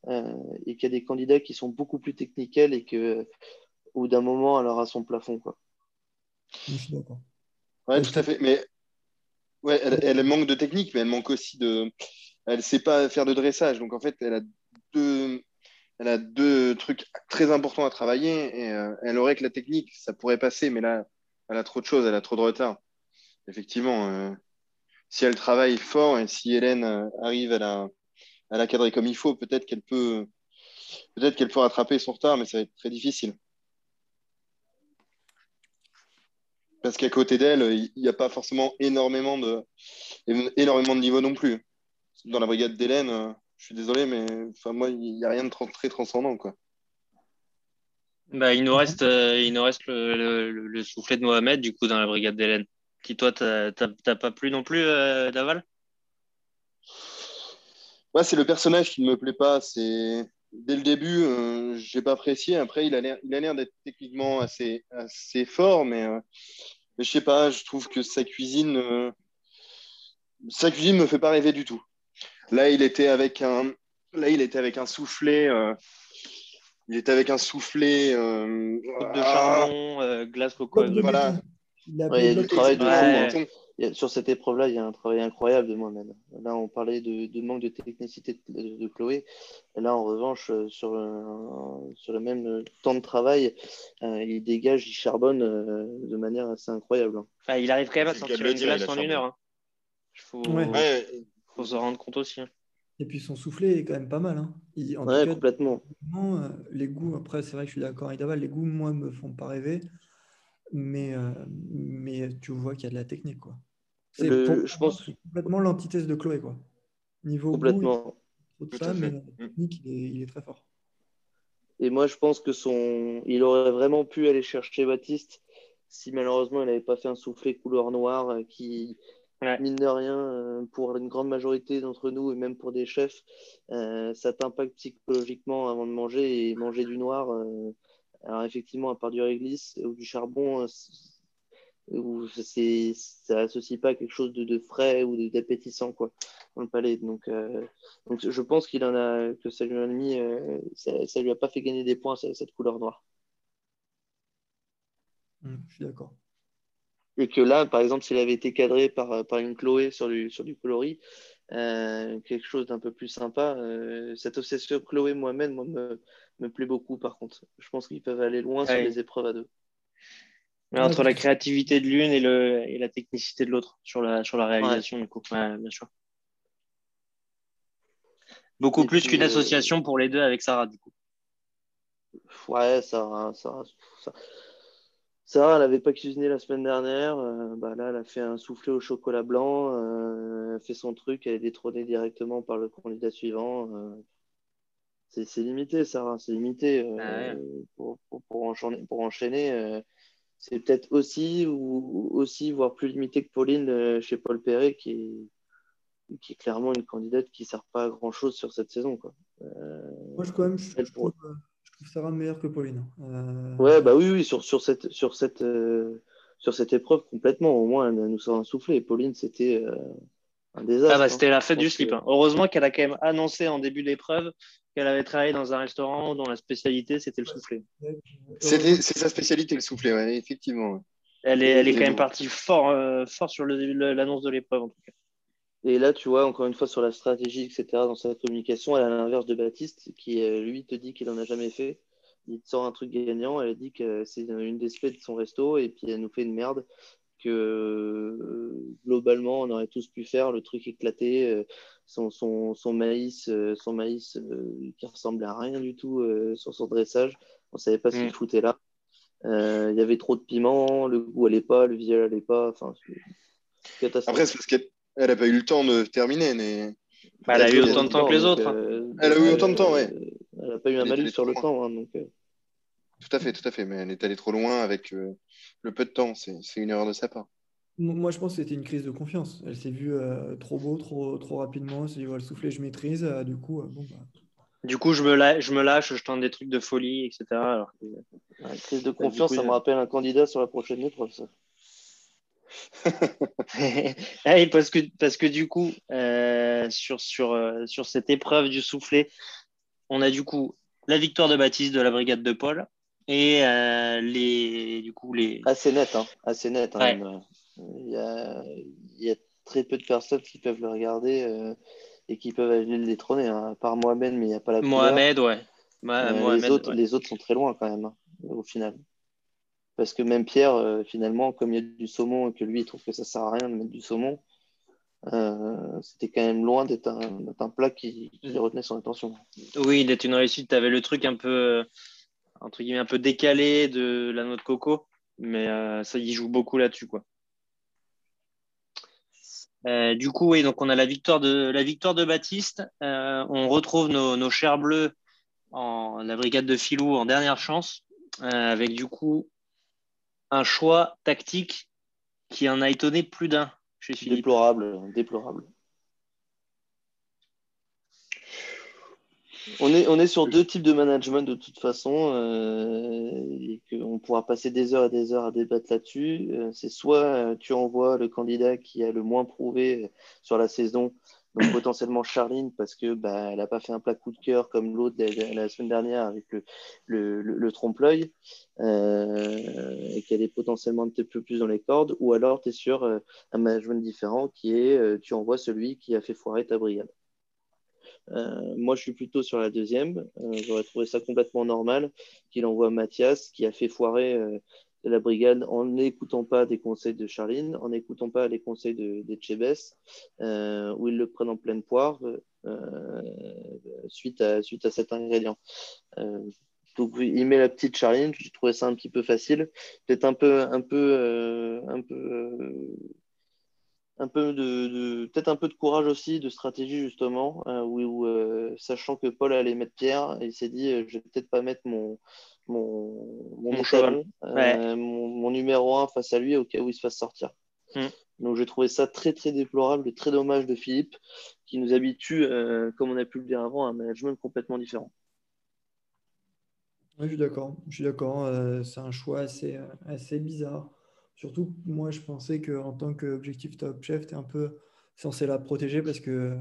S3: Euh, et qu'il y a des candidats qui sont beaucoup plus techniques et que au d'un moment elle aura son plafond quoi.
S2: Je suis d'accord.
S4: Ouais, tout à fait. Mais ouais, elle, elle, manque de technique, mais elle manque aussi de elle ne sait pas faire de dressage. Donc, en fait, elle a deux, elle a deux trucs très importants à travailler et euh, elle aurait que la technique, ça pourrait passer, mais là, elle a trop de choses, elle a trop de retard. Effectivement, euh, si elle travaille fort et si Hélène euh, arrive à la, cadrer comme il faut, peut-être qu'elle peut, peut-être qu'elle peut rattraper son retard, mais ça va être très difficile. Parce qu'à côté d'elle, il n'y a pas forcément énormément de, énormément de niveau non plus dans la brigade d'Hélène, euh, je suis désolé, mais enfin, moi, il n'y a rien de très transcendant.
S1: Bah, il nous reste, euh, il nous reste le, soufflet de Mohamed, du coup, dans la brigade d'Hélène. Qui, toi, t'as pas plu non plus, euh, Daval?
S4: Ouais, c'est le personnage qui ne me plaît pas. C'est Dès le début, je j'ai pas apprécié. Après, il a l'air d'être techniquement assez, assez fort, mais, mais je sais pas, je trouve que sa cuisine, sa cuisine me fait pas rêver du tout. Là, il était avec un, là, il était avec un soufflet. Euh, il était avec un soufflet. Euh,
S1: de charbon, euh, glace coco.
S4: Voilà.
S3: Il, y a du travail de fou. Hein. Sur cette épreuve-là, il y a un travail incroyable de moi-même. Là, on parlait de, manque de technicité de, Chloé. Et là, en revanche, sur, sur le même temps de travail, il dégage, il charbonne de manière assez incroyable.
S1: il arrive quand même à sortir une glace en une heure. Hein. Il faut... Ouais faut se rendre compte aussi. Hein.
S2: Et puis son soufflet est quand même pas mal. Hein.
S3: en ouais, complètement.
S2: Euh, les goûts, après, c'est vrai que je suis d'accord avec Daval, les goûts, moi, me font pas rêver. Mais, euh, mais tu vois qu'il y a de la technique. Quoi. C'est je pense... complètement l'antithèse de Chloé. Quoi. Niveau
S3: complètement.
S2: Goût, ça, mais la technique, il est, il est, très fort.
S3: Et moi, je pense que son... il aurait vraiment pu aller chercher Baptiste si malheureusement il n'avait pas fait un soufflet couleur noire euh, Mine de rien, euh, pour une grande majorité d'entre nous et même pour des chefs, euh, ça t'impacte psychologiquement avant de manger et manger du noir. Euh, alors effectivement, à part du réglisse ou du charbon, où ça n'associe pas quelque chose de, frais ou d'appétissant quoi dans le palais. Donc, euh, donc je pense qu'il en a que ça lui a mis, euh, ça, lui a pas fait gagner des points cette couleur noire.
S2: Mmh, je suis d'accord.
S3: Et que là, par exemple, s'il avait été cadré par, par une Chloé sur du, sur du coloris, euh, quelque chose d'un peu plus sympa. cette obsession Chloé Mohamed, moi, me, me plaît beaucoup par contre. Je pense qu'ils peuvent aller loin sur les épreuves à deux
S1: entre la créativité de l'une et, le, et la technicité de l'autre sur la, sur la réalisation, du coup, bien sûr. Beaucoup plus qu'une euh, association pour les deux avec Sarah, du coup.
S3: Ouais, Sarah, Sarah, Sarah, elle n'avait pas cuisiné la semaine dernière. Euh, bah là, elle a fait un soufflé au chocolat blanc. Euh, elle a fait son truc. Elle est détrônée directement par le candidat suivant. c'est limité, Sarah. C'est limité. Ah pour, pour, pour, enchaîner. Pour enchaîner c'est peut-être aussi, ou aussi, voire plus limité que Pauline euh, chez Paul Perret, qui est, qui est clairement une candidate qui ne sert pas à grand-chose sur cette saison. Quoi.
S2: Euh, Moi, je, quand même, je, trouve, je, trouve, Sarah meilleure que Pauline.
S3: Euh... Ouais, bah oui, oui, sur, sur cette, sur, cette, euh, sur cette épreuve, complètement. Au moins, elle nous un soufflé. Pauline, c'était un désastre.
S1: Ah bah, c'était la fête du slip. Hein. Heureusement qu'elle a quand même annoncé en début d'épreuve qu'elle avait travaillé dans un restaurant dont la spécialité c'était le soufflé.
S4: C'est sa spécialité le soufflé, ouais, effectivement.
S1: Elle est, elle est quand même partie fort, euh, fort sur l'annonce de l'épreuve en tout cas.
S3: Et là, tu vois, encore une fois, sur la stratégie, etc., dans sa communication, elle à l'inverse de Baptiste, qui euh, lui te dit qu'il n'en a jamais fait. Il te sort un truc gagnant, elle dit que c'est une des spé de son resto, et puis elle nous fait une merde que euh, globalement, on aurait tous pu faire le truc éclaté, son, son, son, maïs, son maïs qui ressemblait à rien du tout sur son dressage. On ne savait pas ce qu'il mm. foutait là. Il y avait trop de piment, le goût n'allait pas, le visuel n'allait pas. Enfin,
S4: Après, c'est parce qu'elle n'a pas eu le temps de terminer. Mais...
S1: Bah, elle, a eu autant de temps que les autres.
S4: Elle a eu autant de temps, ouais.
S3: Elle n'a pas eu un malus sur le temps. Hein, donc,
S4: Tout à fait, tout à fait. Mais elle est allée trop loin avec le peu de temps. C'est une erreur de sa part.
S2: Moi, je pense que c'était une crise de confiance. Elle s'est vue euh, trop beau, trop, trop rapidement. Elle s'est dit, le souffler, je maîtrise. Euh, du coup, euh, bon, bah.
S1: Du coup, je me, lâche, je me lâche, je tente des trucs de folie, etc. Alors
S3: crise de confiance, ça me rappelle un candidat sur la prochaine épreuve,
S1: Ah parce, que, parce que du coup, sur, sur, sur cette épreuve du soufflet, on a du coup la victoire de Baptiste de la brigade de Paul, et euh, les, du coup, les...
S3: Assez net, hein. assez net. Hein, il, y a, il, y a, très peu de personnes qui peuvent le regarder euh, et qui peuvent aller le détrôner, hein. à part Mohamed, mais il n'y a pas la
S1: Mohamed, ouais.
S3: Euh, les, autres, les autres sont très loin quand même, hein, au final. Parce que même Pierre, finalement, comme il y a du saumon et que lui, il trouve que ça sert à rien de mettre du saumon, c'était quand même loin d'être un, plat qui, qui, retenait son attention.
S1: Oui, d'être une réussite. Tu avais le truc un peu entre guillemets un peu décalé de la noix de coco, mais euh, ça y joue beaucoup là-dessus quoi. Euh, du coup, oui, donc on a la victoire de la victoire de Baptiste. Euh, on retrouve nos, chers bleus en la brigade de Filou en dernière chance, avec du coup un choix tactique qui en a étonné plus d'un
S3: chez Philippe. Déplorable, déplorable. On est, on est sur deux types de management de toute façon, euh, et qu'on pourra passer des heures et des heures à débattre là-dessus. Euh, c'est soit euh, tu envoies le candidat qui a le moins prouvé sur la saison, donc potentiellement Charline, parce que bah, elle n'a pas fait un plat coup de cœur comme l'autre la, semaine dernière avec le, le, trompe-l'œil, et qu'elle est potentiellement un petit peu plus dans les cordes, ou alors tu es sur un management différent qui est tu envoies celui qui a fait foirer ta brigade. Euh, moi, je suis plutôt sur la deuxième. Euh, j'aurais trouvé ça complètement normal qu'il envoie Mathias, qui a fait foirer euh, la brigade en n'écoutant pas des conseils de Charline, en n'écoutant pas les conseils de, de où ils le prennent en pleine poire suite, à, suite à cet ingrédient. donc, il met la petite Charline. J'ai trouvé ça un petit peu facile, peut-être un peu, un peu, un peu un peu de, peut-être un peu de courage aussi, de stratégie justement, euh, où, euh, sachant que Paul allait mettre Pierre, il s'est dit euh, je vais peut-être pas mettre mon mon, mon, cheval, mon, numéro 1 face à lui au cas où il se fasse sortir. Mm. Donc j'ai trouvé ça très très déplorable, très dommage de Philippe, qui nous habitue, comme on a pu le dire avant, à un management complètement différent.
S2: Oui, je suis d'accord. Je suis d'accord. c'est un choix assez, assez bizarre Surtout, moi, je pensais qu'en tant qu'objectif top chef, tu es un peu censé la protéger parce que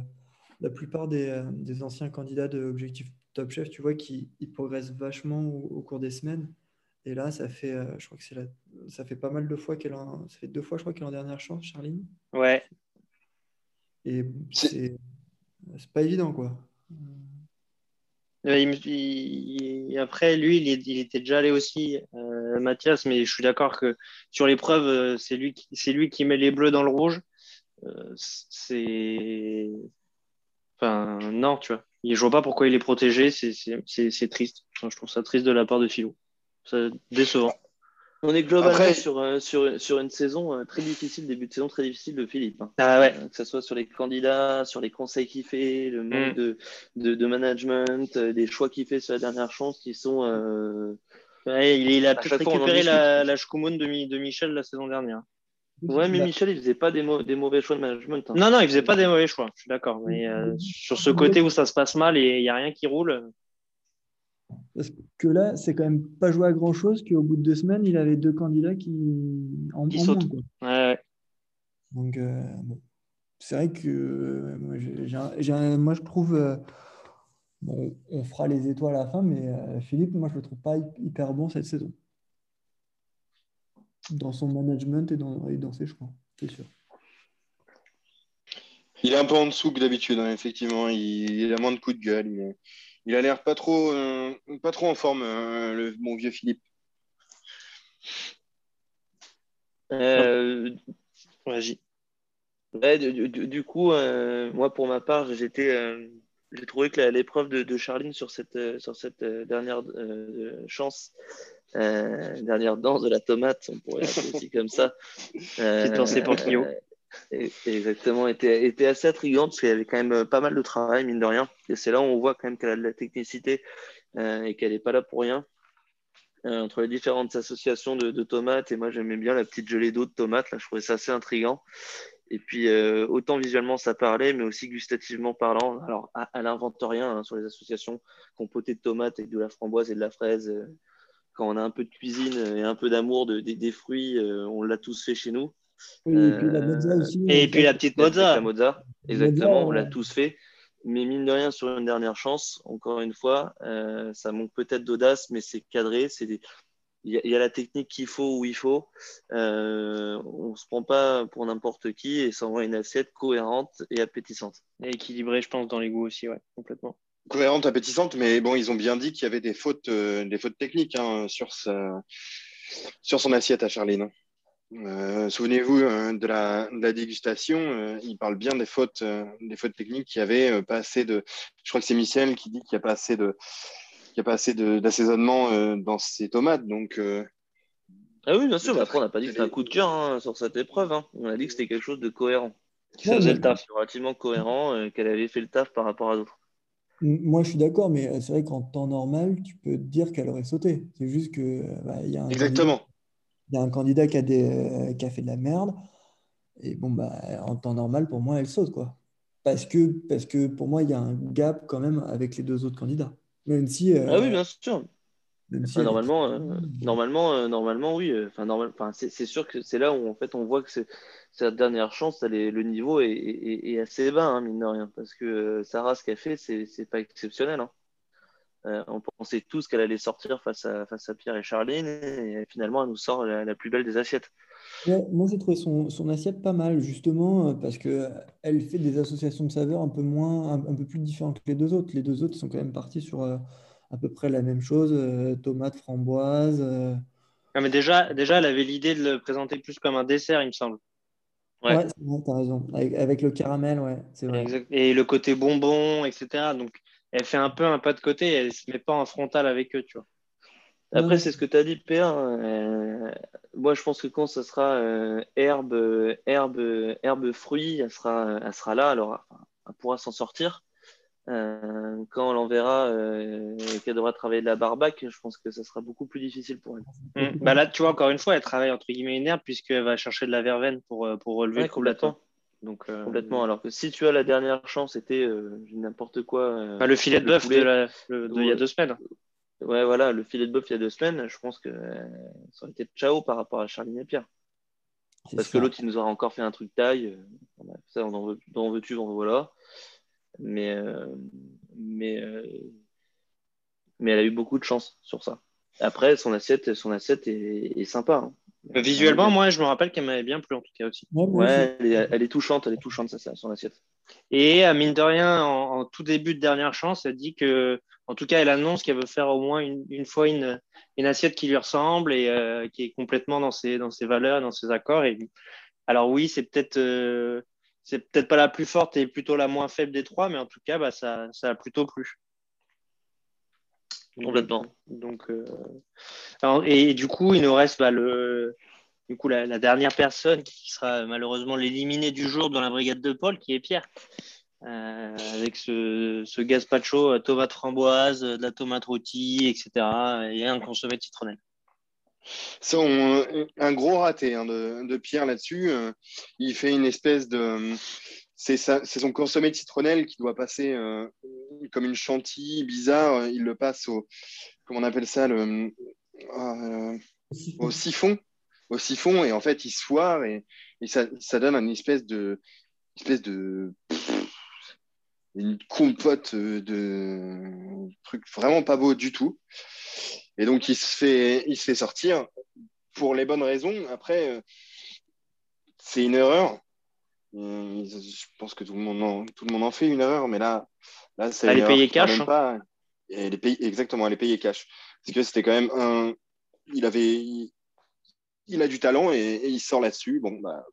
S2: la plupart des, des anciens candidats de objectif top chef, tu vois, qu'ils progressent vachement au, cours des semaines. Et là, ça fait, je crois que c'est ça fait pas mal de fois qu'elle en, ça fait deux fois, je crois qu'elle est en dernière chance, Charline.
S1: Ouais.
S2: Et c'est pas évident, quoi.
S1: après, lui, il, était déjà allé aussi, euh, Mathias, mais je suis d'accord que sur l'épreuve, euh, c'est lui, qui, lui qui met les bleus dans le rouge. Euh, c'est. Enfin, non, tu vois. Je vois pas pourquoi il est protégé, c'est triste. je trouve ça triste de la part de Philo. C'est décevant.
S3: On est globalement sur, euh, sur, sur, une saison euh, très difficile, début de saison très difficile de Philippe. Hein.
S1: Ah ouais.
S3: Euh, que ce soit sur les candidats, sur les conseils qu'il fait, le manque mm. de, de, management, des choix qu'il fait sur la dernière chance qui sont.
S1: il, a peut-être récupéré la, la de, de, Michel la saison dernière.
S3: Ouais, mais Michel, il faisait pas des, des mauvais choix de management. Hein.
S1: Non, non, il faisait pas des mauvais choix, je suis d'accord. Mais sur ce côté où ça se passe mal et il n'y a rien qui roule.
S2: Parce que là, c'est quand même pas joué à grand chose qu'au bout de deux semaines, il avait deux candidats qui
S1: en, qui sautent. Ouais,
S2: Donc, euh, c'est vrai que euh, moi, je trouve. Euh, bon, on fera les étoiles à la fin, mais Philippe, moi, je le trouve pas hyper bon cette saison. Dans son management et dans, et dans ses choix, c'est sûr.
S4: Il est un peu en dessous que d'habitude, hein, effectivement. Il, a moins de coups de gueule. Il, a l'air pas trop, euh, pas trop en forme, euh, le bon vieux Philippe.
S3: Euh, du, coup, moi pour ma part, j'étais, j'ai trouvé que l'épreuve de, Charline sur cette, sur cette dernière chance, dernière danse de la tomate, on pourrait l'appeler aussi comme ça.
S1: Petite pensée pour Kyo
S3: exactement, était, était assez intrigante parce qu'il y avait quand même euh, pas mal de travail, mine de rien. Et c'est là où on voit quand même qu'elle a de la technicité euh, et qu'elle n'est pas là pour rien. Euh, entre les différentes associations de, tomates, et moi j'aimais bien la petite gelée d'eau de tomates, là je trouvais ça assez intrigant. Et puis autant visuellement ça parlait, mais aussi gustativement parlant. Alors elle n'invente rien hein, sur les associations compotées de tomates et de la framboise et de la fraise. Quand on a un peu de cuisine et un peu d'amour de, des fruits, on l'a tous fait chez nous
S2: et puis la mozza euh, aussi.
S1: Et puis la petite mozza.
S3: La mozza, exactement, on l'a tous fait. Mais mine de rien, sur une dernière chance, encore une fois, euh, ça manque peut-être d'audace, mais c'est cadré. C'est Il y, a la technique qu'il faut où il faut. Euh, on ne se prend pas pour n'importe qui et ça envoie une assiette cohérente et appétissante.
S1: Et équilibrée, je pense, dans les goûts aussi, ouais, complètement.
S4: Cohérente, appétissante, mais bon, ils ont bien dit qu'il y avait des fautes, des fautes techniques hein, sur, sa... sur son assiette à Charline. Euh, souvenez-vous euh, de, la, dégustation, euh, il parle bien des fautes, des fautes techniques qui avait pas assez de. Je crois que c'est Michel qui dit qu'il n'y a pas assez de, qu'il a pas assez d'assaisonnement dans ses tomates. Donc.
S3: ah oui, bien sûr. Mais après, on n'a pas dit que c'était un coup de cœur hein, sur cette épreuve. Hein. On a dit que c'était quelque chose de cohérent.
S1: Qui faisait le taf.
S3: Relativement cohérent, qu'elle avait fait le taf par rapport à d'autres.
S2: Moi, je suis d'accord, mais c'est vrai qu'en temps normal, tu peux te dire qu'elle aurait sauté. C'est juste que bah, il y a un
S4: Exactement
S2: il y a un candidat qui a, des, qui a fait de la merde. Et bon, bah, en temps normal, pour moi, elle saute. Quoi. Parce, que, parce que pour moi, il y a un gap quand même avec les deux autres candidats. Même si.
S3: Euh, ah oui, bien sûr. Normalement, euh, normalement, euh, normalement, oui. Enfin, normal, enfin, c'est sûr que c'est là où en fait on voit que c'est sa dernière chance. le niveau est, est, assez bas, hein, mine de rien, parce que Sarah, ce qu'elle fait, c'est pas exceptionnel. Hein. Euh, on pensait tous qu'elle allait sortir face à, face à Pierre et Charline, et finalement, elle nous sort la, plus belle des assiettes.
S2: moi, j'ai trouvé son, son, assiette pas mal, justement, euh, parce qu'elle fait des associations de saveurs un peu, moins, un, peu plus différentes que les deux autres. Les deux autres sont quand même partis sur euh, à peu près la même chose tomate, framboise.
S1: mais déjà, déjà, elle avait l'idée de le présenter plus comme un dessert, il me semble.
S2: Ouais, ouais tu as raison. Avec, le caramel, ouais, c'est vrai.
S1: Et le côté bonbon, etc. Donc, elle fait un peu un pas de côté, elle se met pas en frontal avec eux, tu vois.
S3: Après, c'est ce que tu as dit, Pierre. Euh, moi, je pense que quand ce sera euh, herbe, herbe, herbe, fruit, elle sera, elle sera là, alors elle pourra s'en sortir. Euh, quand on l'enverra qu'elle devra travailler de la barbac, je pense que ça sera beaucoup plus difficile pour elle.
S1: Mmh. Bah là, tu vois, encore une fois, elle travaille entre guillemets une herbe puisqu'elle va chercher de la verveine pour, pour relever
S3: complètement. Donc, euh, Complètement. Alors que si tu as la dernière chance, c'était euh, n'importe quoi.
S1: Euh, le filet de bœuf il y a deux semaines.
S3: Ouais, voilà, le filet de bœuf il y a deux semaines, je pense que ça aurait été ciao par rapport à Charline et Pierre. Parce que l'autre, il nous aura encore fait un truc taille. Ça, on en veut, on veut tu, on voilà. Mais, mais, mais elle a eu beaucoup de chance sur ça. Après, son assiette, son assiette est, sympa. Hein.
S1: Visuellement, moi, je me rappelle qu'elle m'avait bien plu en tout cas aussi.
S3: Ouais, elle, est, touchante, elle est touchante, ça, son assiette.
S1: Et à mine de rien, en, tout début de dernière chance, elle dit que, en tout cas, elle annonce qu'elle veut faire au moins une, fois une, assiette qui lui ressemble et euh, qui est complètement dans ses, dans ses valeurs, dans ses accords. Et, alors oui, c'est peut-être euh, c'est peut-être pas la plus forte et plutôt la moins faible des trois, mais en tout cas, bah, ça, ça a plutôt plu.
S3: Complètement.
S1: Donc, euh, et du coup, il nous reste bah, le, du coup, la, dernière personne qui sera malheureusement l'éliminer du jour dans la brigade de Paul, qui est Pierre. Euh, avec ce, ce gazpacho, euh, tomate framboise, de la tomate rôtie, etc. et un consommé de citronnelle.
S4: un gros raté hein, de, Pierre là-dessus. il fait une espèce de c'est son consommé de citronnelle qui doit passer euh, comme une chantilly bizarre. Il le passe au, comment on appelle ça, le, euh, au siphon, au siphon, et en fait il se foire et, ça, donne une espèce de, espèce de, une compote de truc vraiment pas beau du tout. Et donc il se fait, il se fait sortir pour les bonnes raisons. Après, euh, c'est une erreur je pense que tout le monde en, tout le monde en fait une erreur, mais là, là c'est.
S1: Elle est payée cash.
S4: Pas, elle est payée, exactement, elle est payée cash. Parce que c'était quand même un. Il avait. Il, a du talent et, il sort là-dessus. Bon, bah,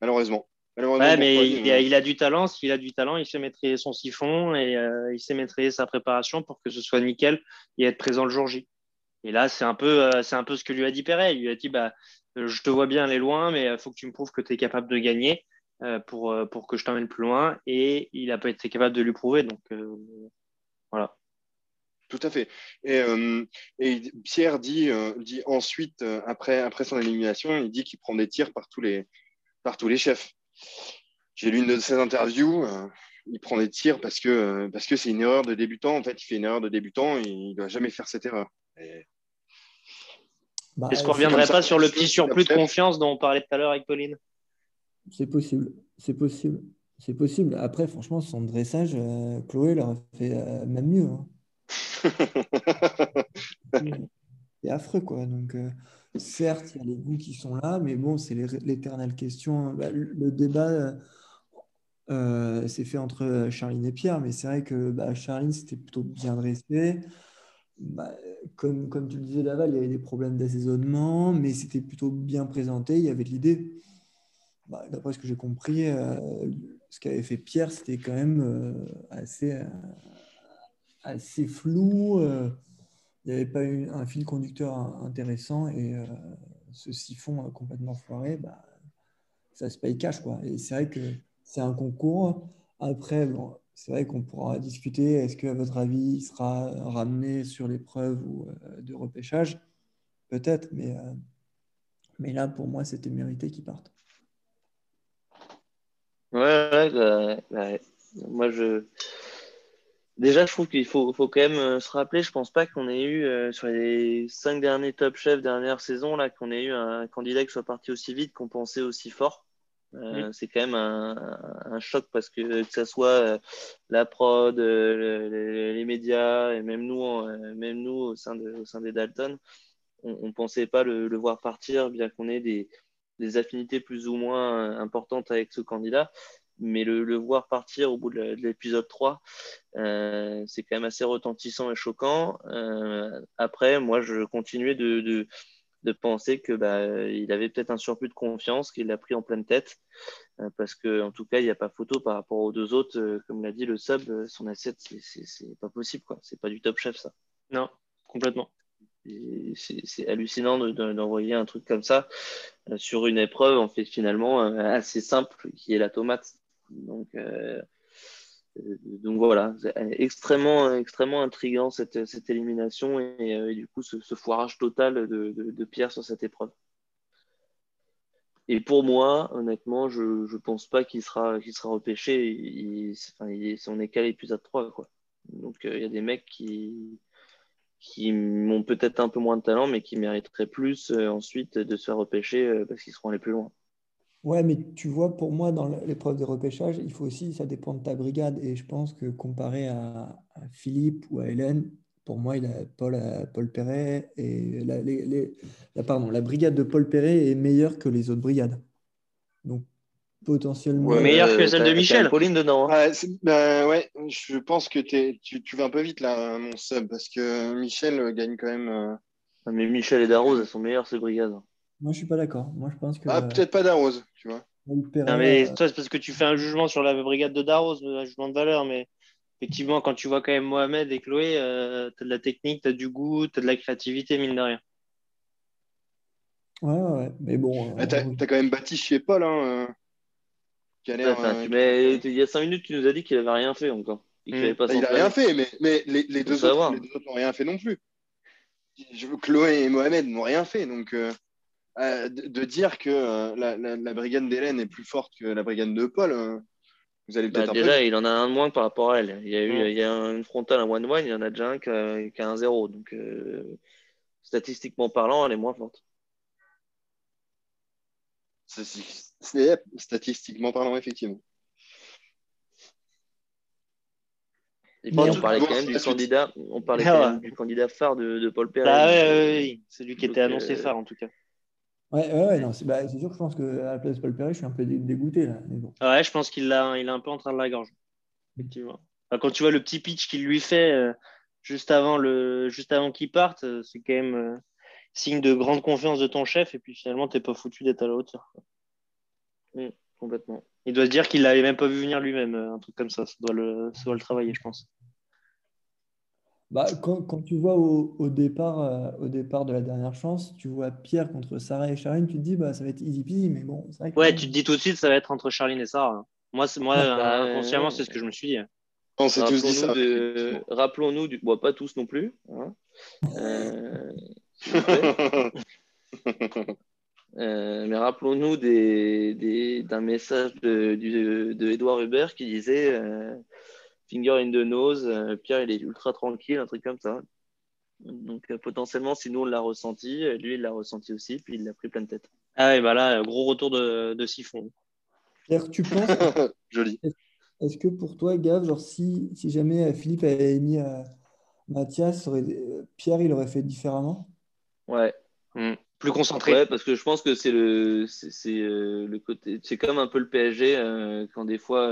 S4: malheureusement.
S1: ouais, mais il, a, du talent. S'il a du talent, il sait maîtriser son siphon et euh, il sait maîtriser sa préparation pour que ce soit nickel et être présent le jour J. Et là, c'est un peu, euh, c'est un peu ce que lui a dit Perret. Il lui a dit, bah, je te vois bien aller loin, mais il faut que tu me prouves que tu es capable de gagner. Euh, pour, euh, pour que je t'emmène plus loin. Et il n'a pas été capable de lui prouver. Donc euh, voilà.
S4: Tout à fait. Et, et Pierre dit, dit ensuite, après, après son élimination, il dit qu'il prend des tirs par tous les, par tous les chefs. J'ai lu une de ses interviews. il prend des tirs parce que parce que c'est une erreur de débutant. En fait, il fait une erreur de débutant et il ne doit jamais faire cette erreur.
S1: Bah, Est-ce qu'on ne reviendrait pas sur le petit surplus de confiance dont on parlait tout à l'heure avec Pauline?
S2: C'est possible. C'est possible. C'est possible. Après, franchement, son dressage, euh, Chloé l'aurait fait euh, même mieux. Hein. c'est affreux, quoi. Donc, euh, certes, il y a les goûts qui sont là, mais bon, c'est l'éternelle question. Bah, le, débat s'est fait entre Charline et Pierre, mais c'est vrai que bah, Charline, c'était plutôt bien dressé. Bah, comme, comme tu le disais, Laval, il y avait des problèmes d'assaisonnement, mais c'était plutôt bien présenté. Il y avait l'idée. Bah, d'après ce que j'ai compris, euh, ce qu'avait fait Pierre, c'était quand même euh, assez, euh, assez flou. il n'y avait pas eu un fil conducteur intéressant et ce siphon complètement foiré, bah, ça se paye cash. Quoi. Et c'est vrai que c'est un concours. Après, c'est vrai qu'on pourra discuter. Est-ce qu'à votre avis, il sera ramené sur l'épreuve ou de repêchage? Peut-être, mais, mais là, pour moi, c'était mérité qu'il parte.
S3: Ouais, bah, bah, moi je. Déjà, je trouve qu'il faut, faut quand même euh, se rappeler, je pense pas qu'on ait eu, euh, sur les cinq derniers top chefs dernière saison, là, qu'on ait eu un candidat qui soit parti aussi vite, qu'on pensait aussi fort. Euh, c'est quand même un, choc parce que que ce soit la prod, les, médias et même nous, même nous au sein, de, au sein des Dalton, on ne pensait pas le, voir partir, bien qu'on ait des, des affinités plus ou moins euh, importantes avec ce candidat. Mais le, voir partir au bout de l'épisode 3, euh, c'est quand même assez retentissant et choquant. Euh, après, moi, je continuais de, penser que bah, il avait peut-être un surplus de confiance, qu'il l'a pris en pleine tête. parce que en tout cas, il n'y a pas photo par rapport aux deux autres. comme l'a dit le sub, son assiette, c'est pas possible. C'est pas du top chef, ça.
S1: Non, complètement
S3: c'est hallucinant d'envoyer un truc comme ça euh, sur une épreuve en fait finalement euh, assez simple qui est la tomate. Donc, euh, donc voilà, extrêmement, extrêmement intriguant cette, élimination et, du coup ce, foirage total de, Pierre sur cette épreuve. Et pour moi, honnêtement, je ne pense pas qu'il sera, sera repêché. On est qu'à l'épisode 3. Quoi. Donc il y a des mecs qui, qui ont peut-être un peu moins de talent, mais qui mériteraient plus euh, ensuite de se faire repêcher euh, parce qu'ils seront les plus loin.
S2: Ouais, mais tu vois, pour moi, dans l'épreuve de repêchage, il faut aussi, ça dépend de ta brigade. Et je pense que comparé à, Philippe ou à Hélène, pour moi, il a Paul, Paul Perret et la, les, pardon, la brigade de Paul Perret est meilleure que les autres brigades. Donc, potentiellement.
S1: Ouais, meilleure que celle de Michel.
S3: Pauline dedans.
S4: Hein. Ben ouais, je pense que tu, tu, vas un peu vite là, mon sub, parce que Michel gagne quand même. Euh,
S3: mais Michel et Darroze, elles sont meilleures, ces brigades.
S2: Moi, je suis pas d'accord. Moi, je pense que.
S4: Ah, peut-être pas Darroze, tu vois.
S1: Non, mais toi, c'est parce que tu fais un jugement sur la brigade de Darroze, un jugement de valeur, mais effectivement, quand tu vois quand même Mohamed et Chloé, euh, tu as de la technique, tu as du goût, tu as de la créativité, mine de rien.
S2: Ouais, ouais, mais bon.
S4: Ah, tu as, quand même bâti chez Paul, hein.
S3: Euh, mais il y a 5 minutes, tu nous as dit qu'il avait rien fait encore.
S4: Il n'a hmm. bah, rien fait, mais, mais les, deux autres, n'ont rien fait non plus. Chloé et Mohamed n'ont rien fait. Donc, euh, euh, de, dire que euh, la, brigade d'Hélène est plus forte que la brigade de Paul, vous allez peut-être.
S3: Bah, déjà, il en a un de moins par rapport à elle. Il y a, eu, il y a une frontale, un one-one, il y en a déjà un qui a, un zéro. Donc, statistiquement parlant, elle est moins forte.
S4: C'est statistiquement parlant, effectivement.
S3: on parlait quand même du candidat, on parlait ah du candidat phare de, Paul Perret.
S1: Ah ouais, oui, celui qui était annoncé euh, phare en tout cas.
S2: Ouais, ouais, non, bah, c'est sûr que je pense qu'à la place de Paul Perret, je suis un peu dégoûté là.
S1: Ouais, je pense qu'il l'a, il est un peu en train de la gorge. Effectivement. quand tu vois le petit pitch qu'il lui fait euh, juste avant le, juste avant qu'il parte, euh, c'est quand même signe de grande confiance de ton chef et puis finalement t'es pas foutu d'être à la hauteur.
S3: Complètement.
S1: Il doit se dire qu'il l'avait même pas vu venir lui-même, un truc comme ça. Ça doit le, ça doit le travailler, je pense.
S2: Bah, quand, quand, tu vois au, au départ, euh, au départ de la dernière chance, tu vois Pierre contre Sarah et Charline, tu te dis bah, ça va être easy peasy, mais bon,
S1: c'est vrai que... Ouais, tu te dis tout de suite ça va être entre Charline et Sarah. Moi, moi bah, inconsciemment, c'est ce que je me suis dit.
S4: On s'est tous dit ça.
S3: Rappelons-nous, du... bon, pas tous non plus. Hein. Euh... euh, mais rappelons-nous d'un des, d'un message de, de, de Edouard Hubert qui disait euh, finger in the nose, euh, Pierre il est ultra tranquille, un truc comme ça. Donc euh, potentiellement, si nous on l'a ressenti, euh, lui il l'a ressenti aussi, puis il l'a pris plein de tête.
S1: Ah ouais, bah là, gros retour de, de siphon.
S2: Pierre, tu penses
S4: Joli.
S2: Est-ce que pour toi, Gav, genre si, si jamais Philippe avait mis Mathias, Pierre il aurait fait différemment?
S3: Ouais.
S1: Hmm. Plus concentré.
S3: Ouais, parce que je pense que c'est le, c'est, le côté, c'est comme un peu le PSG quand des fois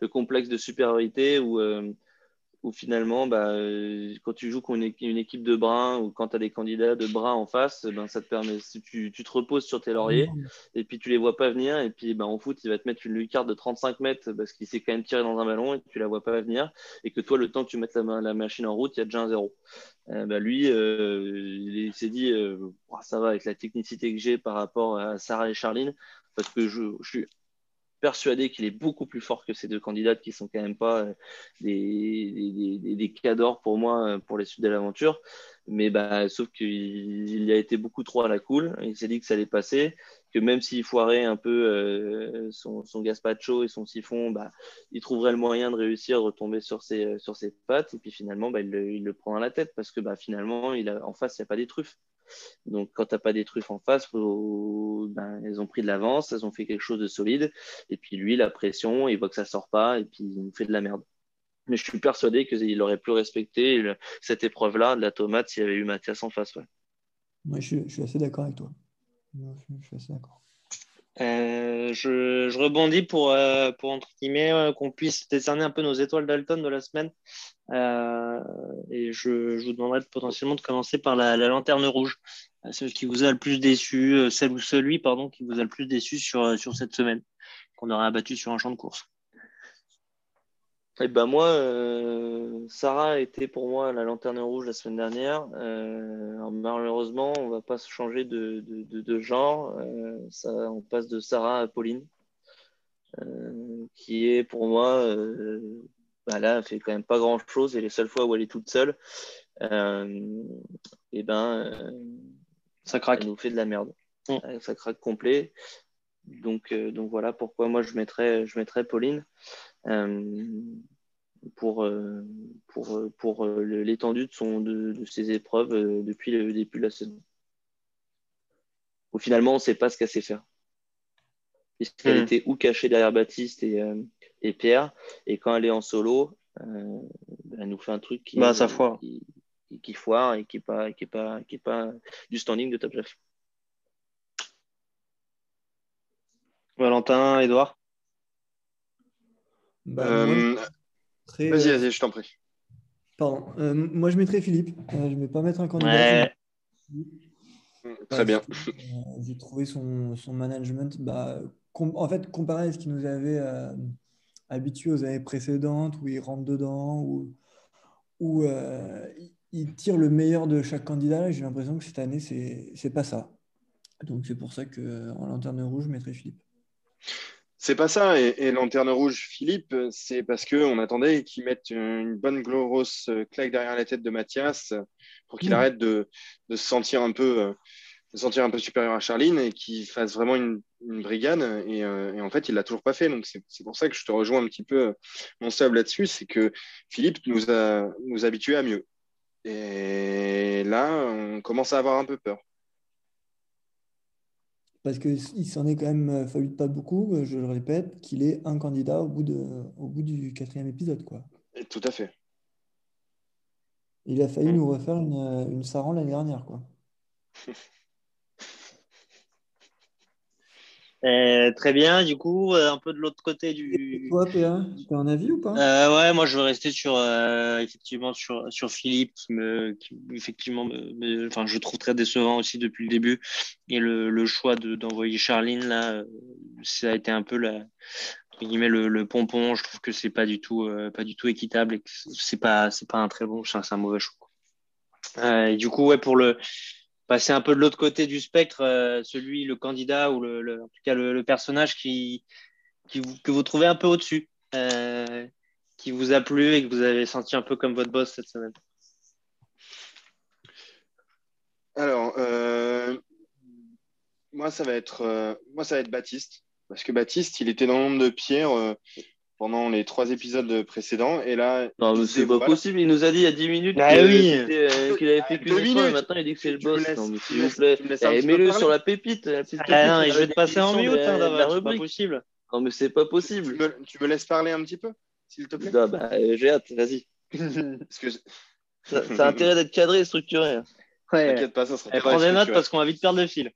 S3: le complexe de supériorité euh, où finalement, bah, euh, quand tu joues contre une équipe de bras ou quand tu as des candidats de bras en face, ben, ça te permet, tu, tu, te reposes sur tes lauriers et puis tu les vois pas venir et puis ben, en foot, il va te mettre une lucarne de 35 mètres parce qu'il s'est quand même tiré dans un ballon et tu la vois pas venir et que toi, le temps que tu mettes la, la machine en route, il y a déjà un zéro. Euh, bah, lui, il s'est dit, ça va avec la technicité que j'ai par rapport à Sarah et Charline parce que je, je suis persuadé qu'il est beaucoup plus fort que ces deux candidates qui sont quand même pas euh, des, des, cadors pour moi euh, pour les suites de l'aventure. Mais bah, sauf qu'il a été beaucoup trop à la cool. Il s'est dit que ça allait passer, que même s'il foirait un peu euh, son, gaspacho et son siphon, bah, il trouverait le moyen de réussir à retomber sur ses, sur ses pattes. Et puis finalement, bah, il, le, prend à la tête parce que bah, finalement, il a, en face, il n'y a pas des truffes. Donc, quand tu n'as pas des truffes en face, ben, elles ont pris de l'avance, elles ont fait quelque chose de solide. Et puis, lui, la pression, il voit que ça sort pas et puis il nous fait de la merde. Mais je suis persuadé qu'il aurait pu respecter cette épreuve-là de la tomate s'il y avait eu Mathias en face. Ouais.
S2: Moi, je, suis assez d'accord avec toi. je suis assez d'accord.
S1: Euh, je, rebondis pour, euh, pour entre guillemets, euh, qu'on puisse décerner un peu nos étoiles d'Alton de la semaine. et je, vous demanderai potentiellement de commencer par la, lanterne rouge, celle qui vous a le plus déçu, celle ou celui pardon, qui vous a le plus déçu sur, sur cette semaine, qu'on aurait abattu sur un champ de course.
S3: Eh ben moi, euh, Sarah a été pour moi la lanterne rouge la semaine dernière. Euh, malheureusement, on va pas se changer de, de, genre. Euh, ça, on passe de Sarah à Pauline, qui est pour moi, bah là, elle fait quand même pas grand chose. Et les seules fois où elle est toute seule, et eh ben, ça craque. Elle nous fait de la merde. Mm. Ça craque complet. Donc, donc voilà pourquoi moi je mettrais, je mettrais Pauline. Euh, pour, euh, pour, euh, pour l'étendue de, son, de, de ses épreuves depuis le début de la saison. Où finalement, on ne sait pas ce qu'elle sait faire. puisqu'elle hmm. était ou cachée derrière Baptiste et, et, Pierre. Et quand elle est en solo, elle nous fait un truc qui,
S1: bah, ça foire.
S3: Qui, foire et qui n'est pas, qui est pas, qui est pas du standing de Top Chef.
S1: Valentin, Edouard
S4: bah, Vas-y, vas-y, je t'en prie.
S2: Pardon. Euh, moi, je mettrais Philippe. Euh, je ne vais pas mettre un candidat.
S4: Très bien.
S2: Euh, j'ai trouvé son, management, bah, en fait, comparé à ce qu'il nous avait habitué aux années précédentes, où il rentre dedans, où, où il tire le meilleur de chaque candidat, j'ai l'impression que cette année, c'est n'est pas ça. Donc, c'est pour ça qu'en lanterne rouge, je mettrais Philippe.
S4: C'est pas ça. Et, Lanterne Rouge, Philippe, c'est parce qu'on attendait qu'il mette une bonne grosse claque derrière la tête de Mathias pour qu'il mm. arrête de, se sentir un peu, de sentir un peu supérieur à Charline et qu'il fasse vraiment une, brigade. Euh, et, en fait, il l'a toujours pas fait. Donc, c'est pour ça que je te rejoins un petit peu, mon sable là-dessus. C'est que Philippe nous a nous habitués à mieux. Et là, on commence à avoir un peu peur
S2: parce qu'il s'en est quand même euh, fallu pas beaucoup, euh, je le répète, qu'il est un candidat au bout, de, au bout du quatrième épisode. Quoi.
S4: Tout à fait.
S2: Il a failli mm. nous refaire une, euh, une Saran l'année dernière. Quoi.
S1: Euh, très bien, du coup, euh, un peu de l'autre côté du.
S2: toi, PA, tu as un avis ou pas?
S1: Euh, Ouais, moi je veux rester sur effectivement sur, sur Philippe qui me qui, effectivement me, enfin je trouve très décevant aussi depuis le début et le, le choix d'envoyer Charline là, ça a été un peu la guillemets le, le pompon. Je trouve que c'est pas du tout pas du tout équitable et que c'est pas c'est pas un très bon, c'est un mauvais choix. et du coup, ouais, pour le passer un peu de l'autre côté du spectre, euh, celui, le candidat ou le, en tout cas le, personnage qui, que vous trouvez un peu au-dessus, euh, qui vous a plu et que vous avez senti un peu comme votre boss cette semaine
S4: Alors, euh, moi, ça va être, moi, ça va être Baptiste. Parce que Baptiste, il était dans l'ombre de Pierre pendant les trois épisodes précédents. Et là,
S3: c'est pas possible. Il nous a dit il y a 10 minutes
S1: ah
S3: euh, qu'il avait fait qu'une fois et maintenant il dit que c'est le boss. Non, mais s'il vous plaît, eh, mets-le sur la pépite. La
S1: petite ah, non, je vais te passer en mute, hein, c'est pas possible.
S3: Non, mais c'est pas possible.
S4: Tu me, laisses parler un petit peu, s'il te plaît?
S3: Ah, bah, euh, J'ai hâte, vas-y. parce que ça, a intérêt d'être cadré et structuré.
S1: Ouais. T'inquiète pas, ça sera Prends des notes parce qu'on va vite perdre le fil.